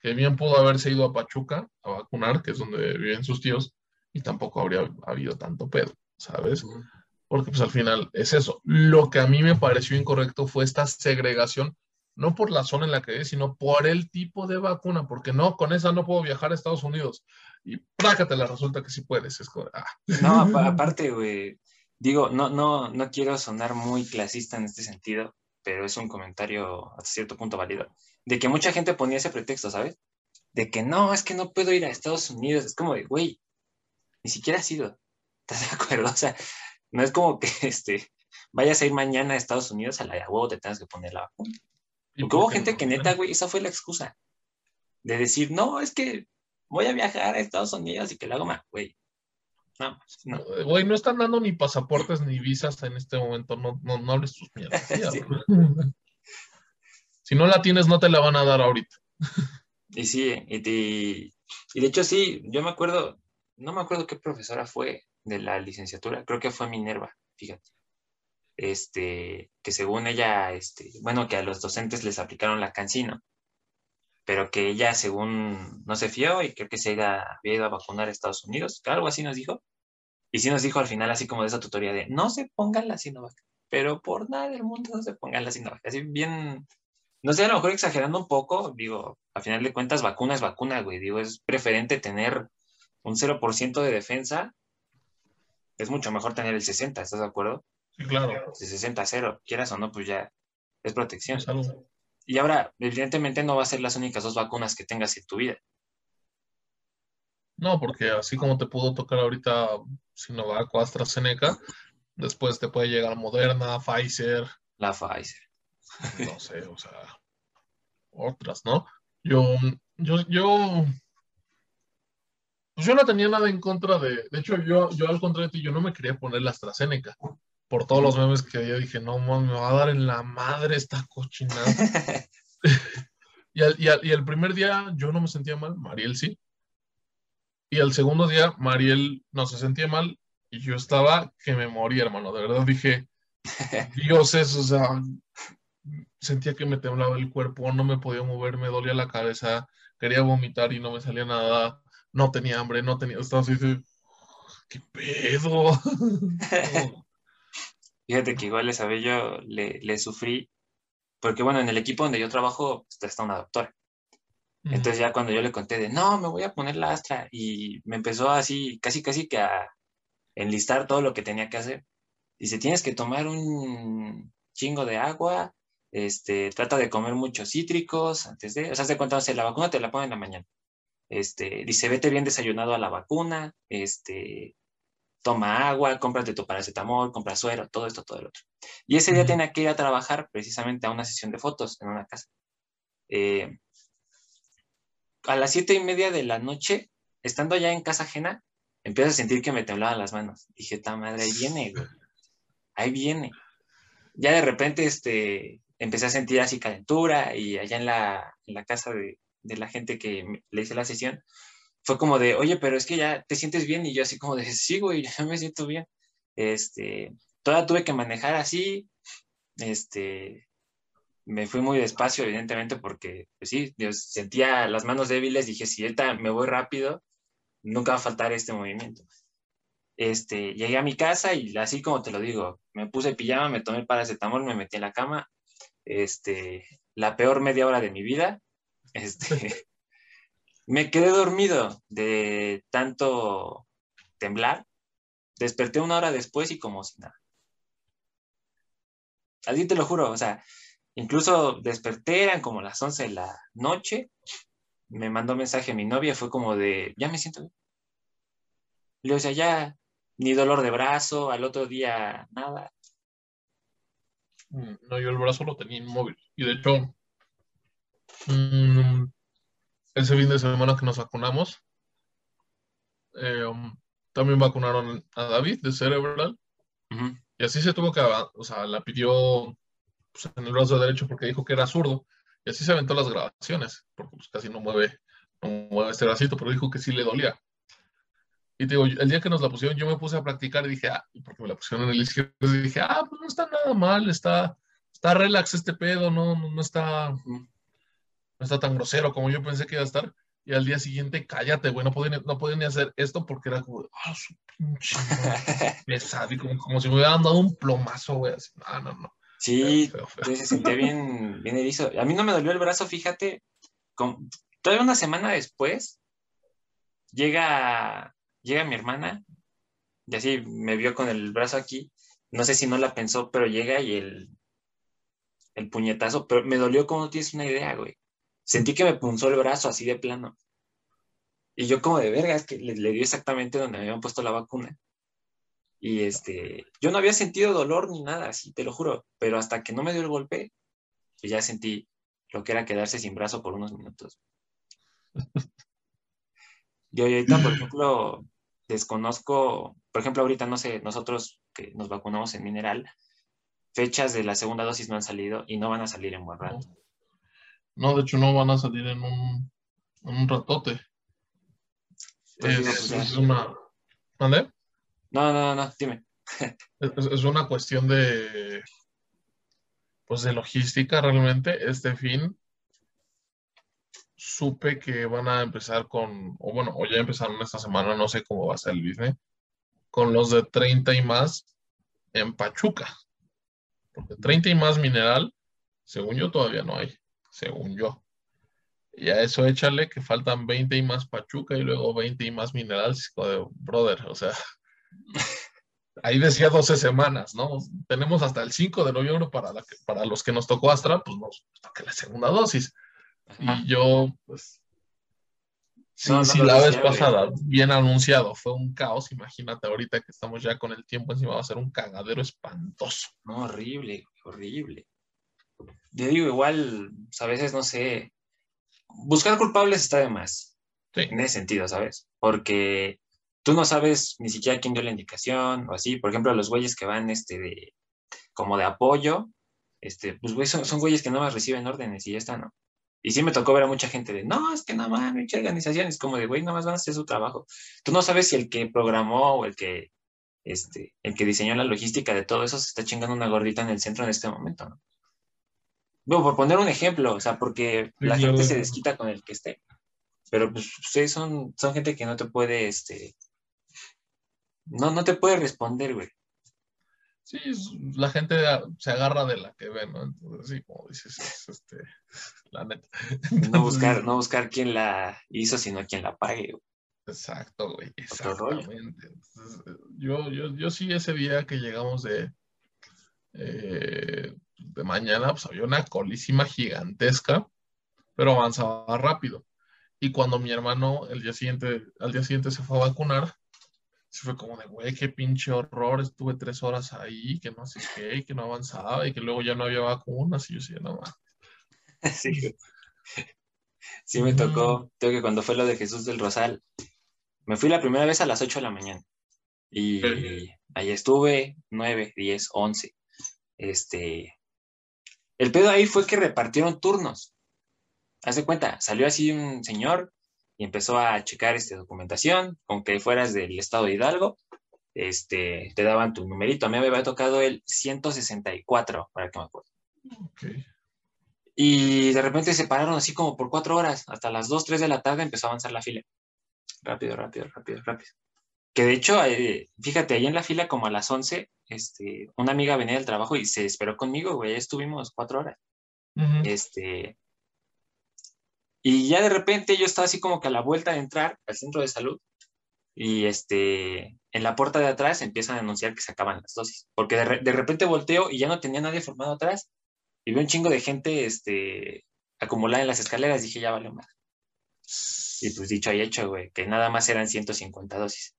que bien pudo haberse ido a Pachuca a vacunar, que es donde viven sus tíos, y tampoco habría habido tanto pedo, ¿sabes? porque pues al final es eso. Lo que a mí me pareció incorrecto fue esta segregación, no por la zona en la que es, sino por el tipo de vacuna, porque no, con esa no puedo viajar a Estados Unidos. Y prácatela, resulta que sí puedes. Es ah. No, aparte, güey, digo, no, no, no quiero sonar muy clasista en este sentido, pero es un comentario hasta cierto punto válido, de que mucha gente ponía ese pretexto, ¿sabes? de que no, es que no puedo ir a Estados Unidos. Es como de, güey, ni siquiera has ido. ¿Estás de acuerdo? O sea, no es como que *laughs* este, vayas a ir mañana a Estados Unidos a la de huevo te tengas que poner la vacuna. Porque hubo gente que neta, güey, esa fue la excusa. De decir, no, es que voy a viajar a Estados Unidos y que lo hago más, güey. No, no. Eh, güey, no están dando ni pasaportes ni visas en este momento. No, no, no hables tus mierdas. *laughs* *laughs* si no la tienes, no te la van a dar ahorita. y sí, y, y de hecho sí, yo me acuerdo, no me acuerdo qué profesora fue de la licenciatura, creo que fue Minerva, fíjate. Este, que según ella, este, bueno, que a los docentes les aplicaron la cancino, pero que ella, según, no se fió y creo que se había ido a vacunar a Estados Unidos, algo así nos dijo. Y sí nos dijo al final, así como de esa tutoría de, no se pongan la Sinovac, pero por nada del mundo no se pongan la Sinovac. Así bien, no sé, a lo mejor exagerando un poco, digo, a final de cuentas, vacuna es vacuna, güey. Digo, es preferente tener un 0% de defensa es mucho mejor tener el 60, ¿estás de acuerdo? Sí, claro. El 60 0, quieras o no, pues ya es protección. Y ahora, evidentemente no va a ser las únicas dos vacunas que tengas en tu vida. No, porque así como te pudo tocar ahorita Sinovac o AstraZeneca, después te puede llegar Moderna, Pfizer. La Pfizer. No sé, o sea, otras, ¿no? Yo, yo, yo pues yo no tenía nada en contra de, de hecho yo, yo al contrario de ti, yo no me quería poner la AstraZeneca por todos los memes que yo dije, no, me va a dar en la madre esta cochinada. *laughs* *laughs* y, y, y, el primer día yo no me sentía mal, Mariel sí. Y el segundo día Mariel no se sentía mal y yo estaba que me moría, hermano. De verdad dije, *laughs* Dios es, o sea, sentía que me temblaba el cuerpo, no me podía mover, me dolía la cabeza, quería vomitar y no me salía nada no tenía hambre, no tenía, estaba así ¿qué pedo? Fíjate que igual esa vez yo le, le, sufrí, porque bueno, en el equipo donde yo trabajo está una doctora. Entonces ya cuando yo le conté de, no, me voy a poner la Astra, y me empezó así, casi, casi que a enlistar todo lo que tenía que hacer. Dice, tienes que tomar un chingo de agua, este, trata de comer muchos cítricos antes de, o sea, se cuenta, la vacuna te la ponen en la mañana. Este, dice, vete bien desayunado a la vacuna, este, toma agua, cómprate tu paracetamol, compra suero, todo esto, todo el otro. Y ese día tenía que ir a trabajar precisamente a una sesión de fotos en una casa. Eh, a las siete y media de la noche, estando ya en casa ajena, empiezo a sentir que me temblaban las manos. Dije, ta madre, ahí viene, Ahí viene. Ya de repente, este, empecé a sentir así calentura y allá en la, en la casa de, de la gente que le hice la sesión, fue como de, oye, pero es que ya te sientes bien y yo así como de, sí, güey, *laughs* ya me siento bien. Este, toda tuve que manejar así, este, me fui muy despacio, evidentemente, porque, pues sí, sentía las manos débiles, dije, si ahorita me voy rápido, nunca va a faltar este movimiento. Este, llegué a mi casa y así como te lo digo, me puse pijama, me tomé paracetamol, me metí en la cama, este, la peor media hora de mi vida, *laughs* este, me quedé dormido de tanto temblar. Desperté una hora después y como si nada. Así te lo juro, o sea, incluso desperté, eran como las 11 de la noche, me mandó mensaje a mi novia, fue como de, ya me siento bien. Le o ya ni dolor de brazo, al otro día nada. Mm, no, yo el brazo lo tenía inmóvil. Y de hecho, Mm, ese fin de semana que nos vacunamos, eh, um, también vacunaron a David de Cerebral. Y así se tuvo que, o sea, la pidió pues, en el brazo derecho porque dijo que era zurdo. Y así se aventó las grabaciones, porque pues, casi no mueve, no mueve este bracito, pero dijo que sí le dolía. Y te digo, el día que nos la pusieron, yo me puse a practicar y dije, ah, porque me la pusieron en el izquierdo, y dije, ah, pues no está nada mal, está, está relax este pedo, no, no, está, no está tan grosero como yo pensé que iba a estar. Y al día siguiente, cállate, güey, no podía, no ni hacer esto porque era como, ah, su pinche *laughs* pesado, y como, si me hubieran dado un plomazo, güey, así, no, no, no. Sí, se sentía bien, bien erizo. A mí no me dolió el brazo, fíjate, con, todavía una semana después, llega, llega mi hermana, y así me vio con el brazo aquí, no sé si no la pensó, pero llega y el, el puñetazo, pero me dolió como no tienes una idea, güey. Sentí que me punzó el brazo así de plano. Y yo como de verga, es que le, dio exactamente donde me habían puesto la vacuna. Y este, yo no había sentido dolor ni nada, así te lo juro, pero hasta que no me dio el golpe, ya sentí lo que era quedarse sin brazo por unos minutos. *laughs* Yo ahorita, por ejemplo, desconozco, por ejemplo, ahorita no sé, nosotros que nos vacunamos en Mineral, fechas de la segunda dosis no han salido y no van a salir en buen rato. No, de hecho no van a salir en un, un ratote. Pues es, pues una... ¿Mande? No, no, no, dime. *laughs* es, es, una cuestión de, pues de logística realmente. Este fin supe que van a empezar con, o bueno, o ya empezaron esta semana, no sé cómo va a ser el business, con los de 30 y más en Pachuca. Porque 30 y más mineral, según yo, todavía no hay, según yo. Y a eso échale que faltan 20 y más Pachuca y luego 20 y más mineral, de brother, o sea, *laughs* ahí decía 12 semanas, ¿no? Tenemos hasta el 5 de noviembre para, la para los que nos tocó Astra, pues nos toca la segunda dosis. Y yo, pues, sí, sí, la vez pasada, bien anunciado, fue un caos. Imagínate ahorita que estamos ya con el tiempo encima, va a ser un cagadero espantoso. No, horrible, horrible. Yo digo, igual, pues, a veces, no sé, buscar culpables está de más. Sí. En ese sentido, ¿sabes? Porque tú no sabes ni siquiera quién dio la indicación o así. Por ejemplo, los güeyes que van este de como de apoyo, este, pues güey, son, son güeyes que no más reciben órdenes y ya está, ¿no? Y sí me tocó ver a mucha gente de, no, es que nada más, mucha organización, es como de, güey, nada más van a hacer su trabajo. Tú no sabes si el que programó o el que, este, el que diseñó la logística de todo eso se está chingando una gordita en el centro en este momento, ¿no? Bueno, por poner un ejemplo, o sea, porque la gente se desquita con el que esté. Pero pues ustedes son, son gente que no te puede, este, no, no te puede responder, güey. Sí, la gente se agarra de la que ve, ¿no? Entonces, sí, como dices, es, este, *laughs* la neta. No buscar, no buscar quién la hizo, sino quién la pague. güey. Exacto, güey, exactamente. Entonces, eh, yo, yo, yo sí ese día que llegamos de, eh, de mañana, pues había una colísima gigantesca, pero avanzaba rápido. Y cuando mi hermano el día siguiente, al día siguiente se fue a vacunar, se fue como de, güey, qué pinche horror, estuve tres horas ahí, que no sé qué, que no avanzaba, y que luego ya no había vacunas, y yo decía, no, mames". *laughs* Sí. Sí me tocó, tengo que cuando fue lo de Jesús del Rosal, me fui la primera vez a las 8 de la mañana y ahí estuve 9, 10, 11. Este, el pedo ahí fue que repartieron turnos. Haz de cuenta, salió así un señor y empezó a checar este, documentación, con que fueras del estado de Hidalgo, este, te daban tu numerito. A mí me había tocado el 164, para que me acuerdo. Y de repente se pararon así como por cuatro horas, hasta las 2, 3 de la tarde empezó a avanzar la fila. Rápido, rápido, rápido, rápido. Que de hecho, eh, fíjate, ahí en la fila como a las 11, este, una amiga venía del trabajo y se esperó conmigo, güey, estuvimos cuatro horas. Este, y ya de repente yo estaba así como que a la vuelta de entrar al centro de salud y este, en la puerta de atrás empiezan a anunciar que se acaban las dosis, porque de, re- de repente volteo y ya no tenía nadie formado atrás y veo un chingo de gente este, acumulada en las escaleras, dije ya vale más. Y pues dicho y hecho, güey, que nada más eran 150 dosis.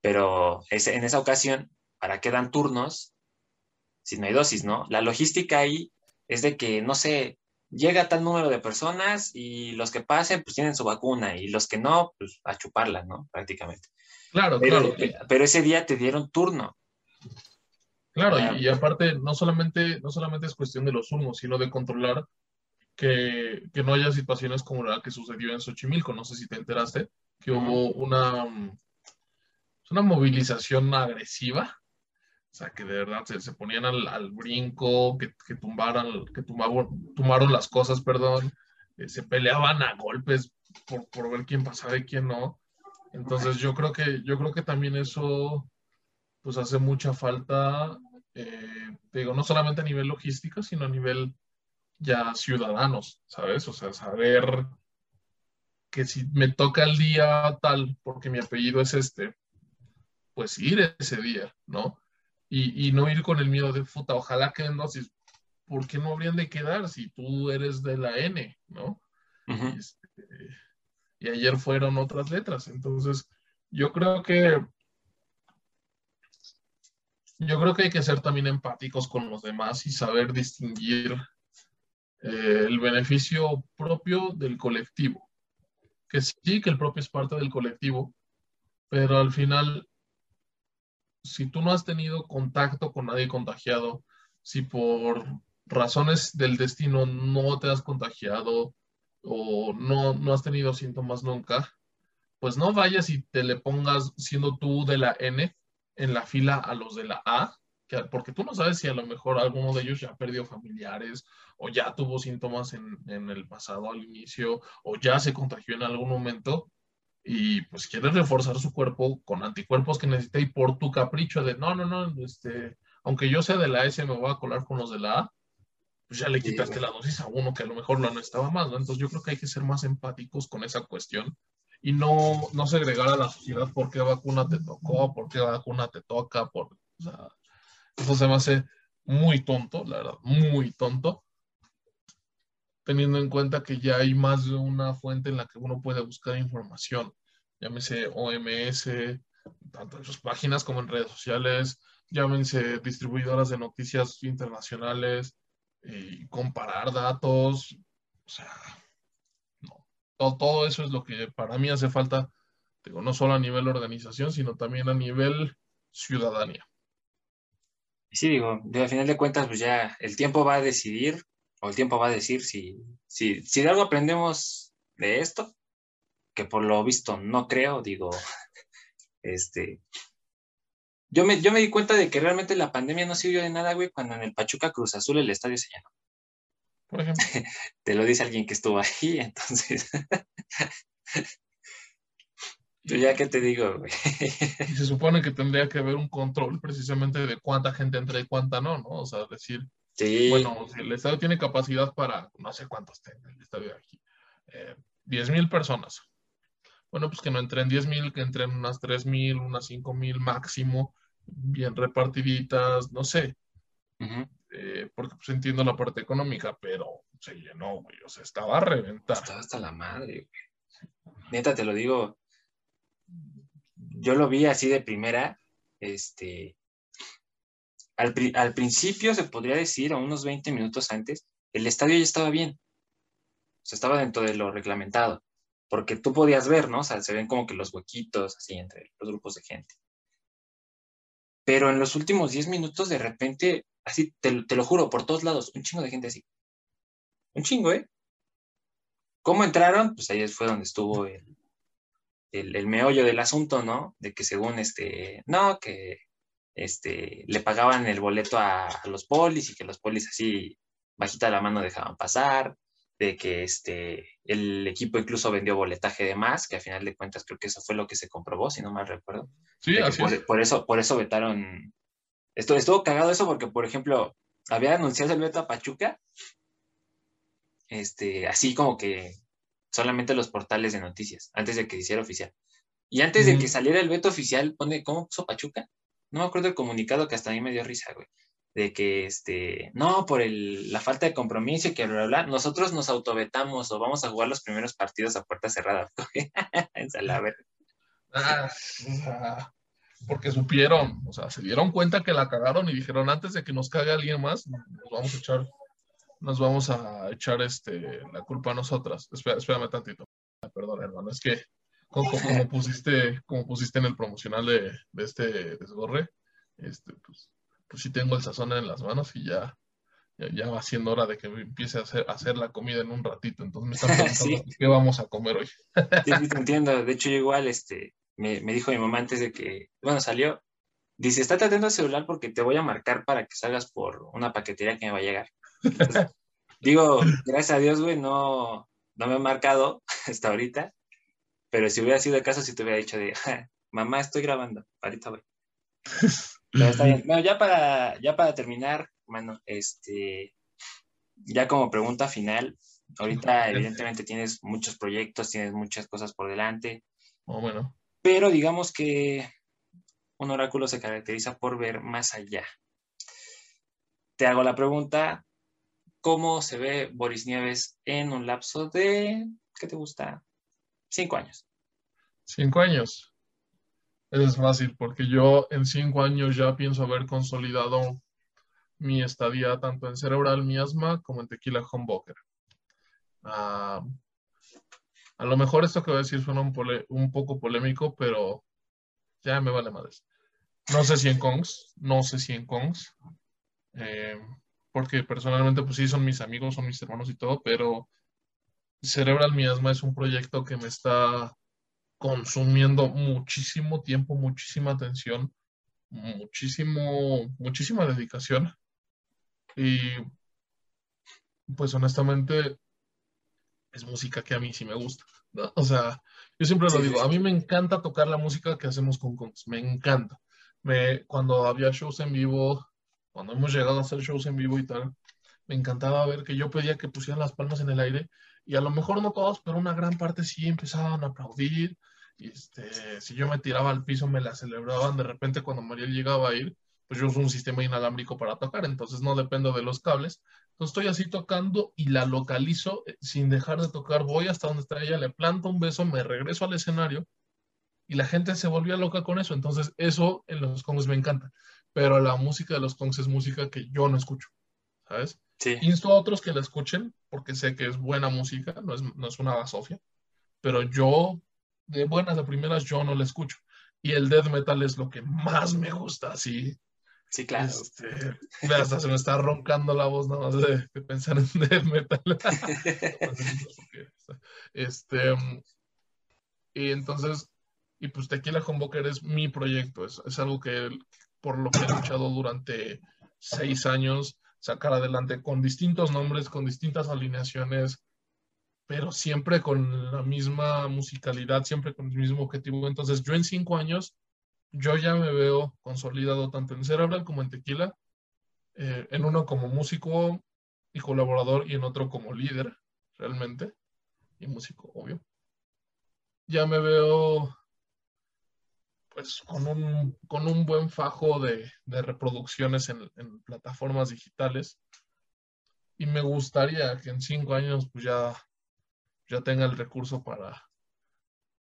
Pero ese- en esa ocasión, ¿para qué dan turnos si no hay dosis, no? La logística ahí es de que, no sé, llega tal número de personas y los que pasen, pues tienen su vacuna y los que no, pues a chuparla, ¿no? Prácticamente. Claro, Pero, claro. eh, pero ese día te dieron turno. Claro, y, aparte, no solamente, no solamente es cuestión de los humos, sino de controlar que, que no haya situaciones como la que sucedió en Xochimilco. No sé si te enteraste, que hubo una, mm, una movilización agresiva. O sea, que de verdad se, se ponían al, al brinco, que, que tumbaran, que tumbaron, las cosas, perdón, eh, se peleaban a golpes por, por ver quién pasaba y quién no. Entonces yo creo que, yo creo que también eso pues hace mucha falta, eh, digo, no solamente a nivel logística, sino a nivel ya ciudadanos, ¿sabes? O sea, saber que si me toca el día tal, porque mi apellido es este, pues ir ese día, ¿no? Y, y no ir con el miedo de puta, ojalá que no, si, ¿por qué no habrían de quedar si tú eres de la N, ¿no? Este, y ayer fueron otras letras. Entonces, yo creo que yo creo que hay que ser también empáticos con los demás y saber distinguir eh, el beneficio propio del colectivo. Que sí, que el propio es parte del colectivo, pero al final, si tú no has tenido contacto con nadie contagiado, si por razones del destino no te has contagiado o no, no has tenido síntomas nunca, pues no vayas y te le pongas siendo tú de la N en la fila a los de la A, porque tú no sabes si a lo mejor alguno de ellos ya perdió familiares o ya tuvo síntomas en, en, el pasado al inicio o ya se contagió en algún momento y pues quiere reforzar su cuerpo con anticuerpos que necesita y por tu capricho de no, no, no, este, aunque yo sea de la S me voy a colar con los de la A, pues ya le quitaste la dosis a uno que a lo mejor no estaba más, ¿no? Entonces yo creo que hay que ser más empáticos con esa cuestión y no, no segregar a la sociedad por qué vacuna te tocó, por qué vacuna te toca, por, o sea, eso se me hace muy tonto, la verdad, muy tonto, teniendo en cuenta que ya hay más de una fuente en la que uno puede buscar información, llámese OMS, tanto en sus páginas como en redes sociales, llámense distribuidoras de noticias internacionales, y comparar datos, o sea, todo, eso es lo que para mí hace falta, digo, no solo a nivel organización, sino también a nivel ciudadanía. Sí, digo, al final de cuentas, pues ya el tiempo va a decidir, o el tiempo va a decir si, si, si de algo aprendemos de esto, que por lo visto no creo, digo, *laughs* este, yo me, yo me di cuenta de que realmente la pandemia no sirvió de nada, güey, cuando en el Pachuca Cruz Azul el estadio se llenó. Por ejemplo. *laughs* Te lo dice alguien que estuvo ahí, *laughs* entonces. Yo ya qué te digo, güey. Y se supone que tendría que haber un control precisamente de cuánta gente entra y cuánta no, ¿no? O sea, decir, sí. bueno, si el estadio tiene capacidad para, no sé cuántos tenga el estadio aquí, eh, 10 mil personas. Bueno, pues que no entren 10 mil, que entren unas 3 mil, unas 5 mil máximo, bien repartiditas, no sé. Eh, porque pues entiendo la parte económica, pero se llenó, güey. O sea, estaba a reventar. Estaba hasta la madre, güey. Neta, te lo digo. Yo lo vi así de primera. Este. Al, principio se podría decir, a unos 20 minutos antes, el estadio ya estaba bien. O sea, estaba dentro de lo reglamentado. Porque tú podías ver, ¿no? O sea, se ven como que los huequitos así entre los grupos de gente. Pero en los últimos 10 minutos, de repente, Así, te, lo juro, por todos lados, un chingo de gente así. Un chingo, ¿eh? ¿Cómo entraron? Pues ahí fue donde estuvo el, el, meollo del asunto, ¿no? De que según este, no, que este, le pagaban el boleto a, los polis y que los polis así bajita la mano dejaban pasar, de que este, el equipo incluso vendió boletaje de más, que a final de cuentas creo que eso fue lo que se comprobó, si no mal recuerdo. Sí, así por, eso, por eso vetaron Estuvo, estuvo cagado eso porque, por ejemplo, había anunciado el veto a Pachuca, este, así como que solamente los portales de noticias, antes de que se hiciera oficial. Y antes de que saliera el veto oficial, pone, ¿cómo puso Pachuca? No me acuerdo el comunicado que hasta a mí me dio risa, güey. De que, este, no, por el, la falta de compromiso y que bla, bla, bla, nosotros nos autovetamos o vamos a jugar los primeros partidos a puerta cerrada. *laughs* ah, porque supieron, o sea, se dieron cuenta que la cagaron y dijeron, antes de que nos cague alguien más, nos vamos a echar, nos vamos a echar este, la culpa a nosotras. espérame tantito. Perdón, hermano, es que como, pusiste, como pusiste en el promocional de, de este desgorre, este, pues, pues sí tengo el sazón en las manos y ya, ya, va siendo hora de que empiece a hacer, hacer la comida en un ratito. Entonces me están *laughs* preguntando qué vamos a comer hoy. sí, sí, te entiendo. De hecho, yo igual, este, me, dijo mi mamá antes de que, bueno, salió, dice, está atento el celular porque te voy a marcar para que salgas por una paquetería que me va a llegar. digo, gracias a Dios, güey, no, no me ha marcado *laughs* hasta ahorita, pero si hubiera sido el caso, si te hubiera dicho de, mamá, estoy grabando, ahorita voy. *laughs* Pero está bien. Bueno, ya para, ya para terminar, mano, este, ya como pregunta final, ahorita evidentemente tienes muchos proyectos, tienes muchas cosas por delante. Oh, bueno. Pero digamos que un oráculo se caracteriza por ver más allá. Te hago la pregunta, ¿cómo se ve Boris Nieves en un lapso de, ¿qué te gusta? Cinco años. Cinco años. Es fácil porque yo en cinco años ya pienso haber consolidado mi estadía tanto en cerebral miasma como en tequila humbucker. Ah, a lo mejor esto que voy a decir suena un, poco polémico, pero ya me vale madres. No sé si en Kongs, no sé si en Kongs, eh, porque personalmente pues sí son mis amigos, son mis hermanos y todo, pero Cerebral Miasma es un proyecto que me está consumiendo muchísimo tiempo, muchísima atención, muchísimo, muchísima dedicación. Y pues honestamente es música que a mí sí me gusta. O sea, yo siempre lo digo, a mí me encanta tocar la música que hacemos con Kongs, me encanta. Me, cuando había shows en vivo, cuando hemos llegado a hacer shows en vivo y tal, me encantaba ver que yo pedía que pusieran las palmas en el aire y a lo mejor no todos, pero una gran parte sí empezaban a aplaudir. Este, si yo me tiraba al piso, me la celebraban. De repente, cuando Mariel llegaba a ir, pues yo uso un sistema inalámbrico para tocar, entonces no dependo de los cables. Entonces estoy así tocando y la localizo eh, sin dejar de tocar. Voy hasta donde está ella, le planto un beso, me regreso al escenario y la gente se volvía loca con eso. Entonces eso en los Kongs me encanta. Pero la música de los Kongs es música que yo no escucho, ¿sabes? Sí. Insto a otros que la escuchen porque sé que es buena música, no es, no es una basofia, pero yo de buenas de primeras yo no la escucho. Y el death metal es lo que más me gusta, así Sí, claro. Este, hasta se me está roncando la voz nada más de, pensar en death metal. *laughs* este, y entonces, y pues Tequila Humbucker es mi proyecto, es, es algo que por lo que he luchado durante seis años, sacar adelante con distintos nombres, con distintas alineaciones, pero siempre con la misma musicalidad, siempre con el mismo objetivo. Entonces, yo en cinco años yo ya me veo consolidado tanto en Cerebral como en Tequila, eh, en uno como músico y colaborador y en otro como líder, realmente, y músico, obvio. Ya me veo pues con un, con un buen fajo de, reproducciones en, en, plataformas digitales. Y me gustaría que en cinco años pues ya, ya tenga el recurso para,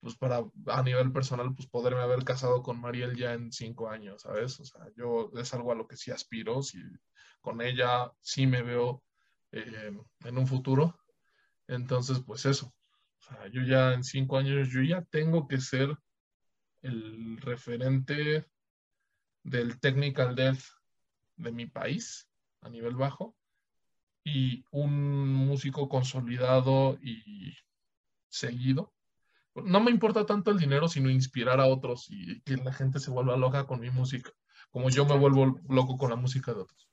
pues para a nivel personal, pues poderme haber casado con Mariel ya en cinco años, ¿sabes? O sea, yo es algo a lo que sí aspiro, si con ella sí me veo eh, en un futuro. Entonces, pues eso. O sea, yo ya en cinco años, yo ya tengo que ser el referente del technical death de mi país a nivel bajo y un músico consolidado y seguido no me importa tanto el dinero, sino inspirar a otros y que la gente se vuelva loca con mi música, como yo me vuelvo loco con la música de otros.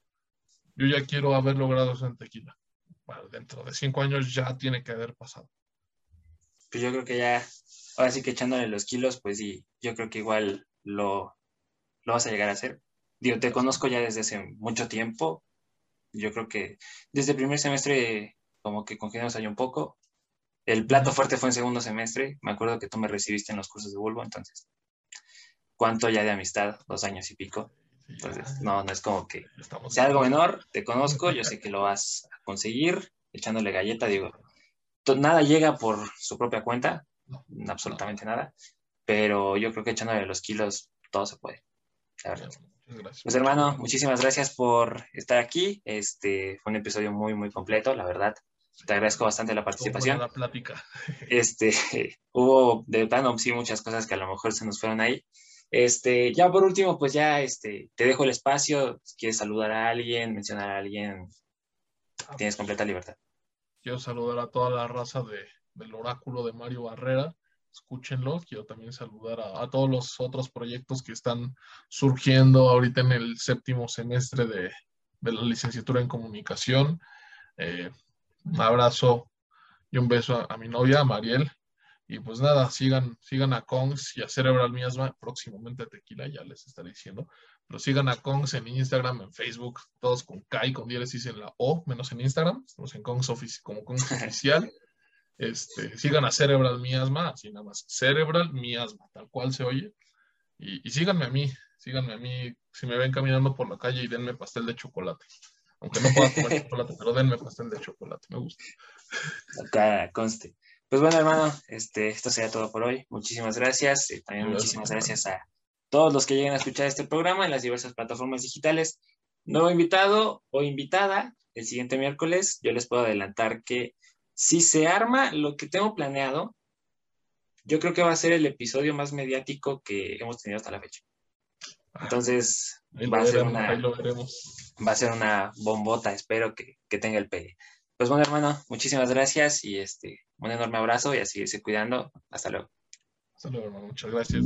Yo ya quiero haber logrado eso en tequila. dentro de cinco años ya tiene que haber pasado. Pues yo creo que ya, ahora sí que echándole los kilos, pues sí, yo creo que igual lo, lo vas a llegar a hacer. Digo, te conozco ya desde hace mucho tiempo. Yo creo que desde el primer semestre como que congeniamos ahí un poco el plato fuerte fue en segundo semestre. Me acuerdo que tú me recibiste en los cursos de Bulbo, entonces, ¿cuánto ya de amistad? Dos años y pico. Entonces, no, no es como que sea algo menor, te conozco, yo sé que lo vas a conseguir, echándole galleta, digo, nada llega por su propia cuenta, absolutamente nada, pero yo creo que echándole los kilos todo se puede. Pues hermano, muchísimas gracias por estar aquí. Este fue un episodio muy, muy completo, la verdad. Te agradezco bastante la participación. La plática. Este, *laughs* hubo de plano, sí, muchas cosas que a lo mejor se nos fueron ahí. Este, ya por último, pues ya este, te dejo el espacio. Si quieres saludar a alguien, mencionar a alguien, tienes completa libertad. Quiero saludar a toda la raza de, del oráculo de Mario Barrera. Escúchenlo. Quiero también saludar a, todos los otros proyectos que están surgiendo ahorita en el séptimo semestre de, de la licenciatura en comunicación. Eh, un abrazo y un beso a, mi novia, a Mariel. Y pues nada, sigan, sigan a Kongs y a Cerebral Miasma, próximamente a Tequila, ya les estaré diciendo. Pero sigan a Kongs en Instagram, en Facebook, todos con K y con diéresis en la O, menos en Instagram. Estamos en Kongs como Kongs *laughs* Oficial. Este, sigan a Cerebral Miasma, así nada más. Cerebral Miasma, tal cual se oye. Y, y síganme a mí, síganme a mí. Si me ven caminando por la calle y denme pastel de chocolate. Aunque no pueda comer *laughs* chocolate, pero denme pastel de chocolate, me gusta. Acá conste. Pues bueno, hermano, este, esto sería todo por hoy. Muchísimas gracias. Eh, también muchísimas gracias a todos los que lleguen a escuchar este programa en las diversas plataformas digitales. Nuevo invitado o invitada el siguiente miércoles. Yo les puedo adelantar que si se arma lo que tengo planeado, yo creo que va a ser el episodio más mediático que hemos tenido hasta la fecha. Entonces, va a, ser una, va a ser una bombota, espero que, que tenga el pegue. Pues bueno, hermano, muchísimas gracias y este, un enorme abrazo y a seguirse cuidando. Hasta luego. Hasta luego, hermano. Muchas gracias.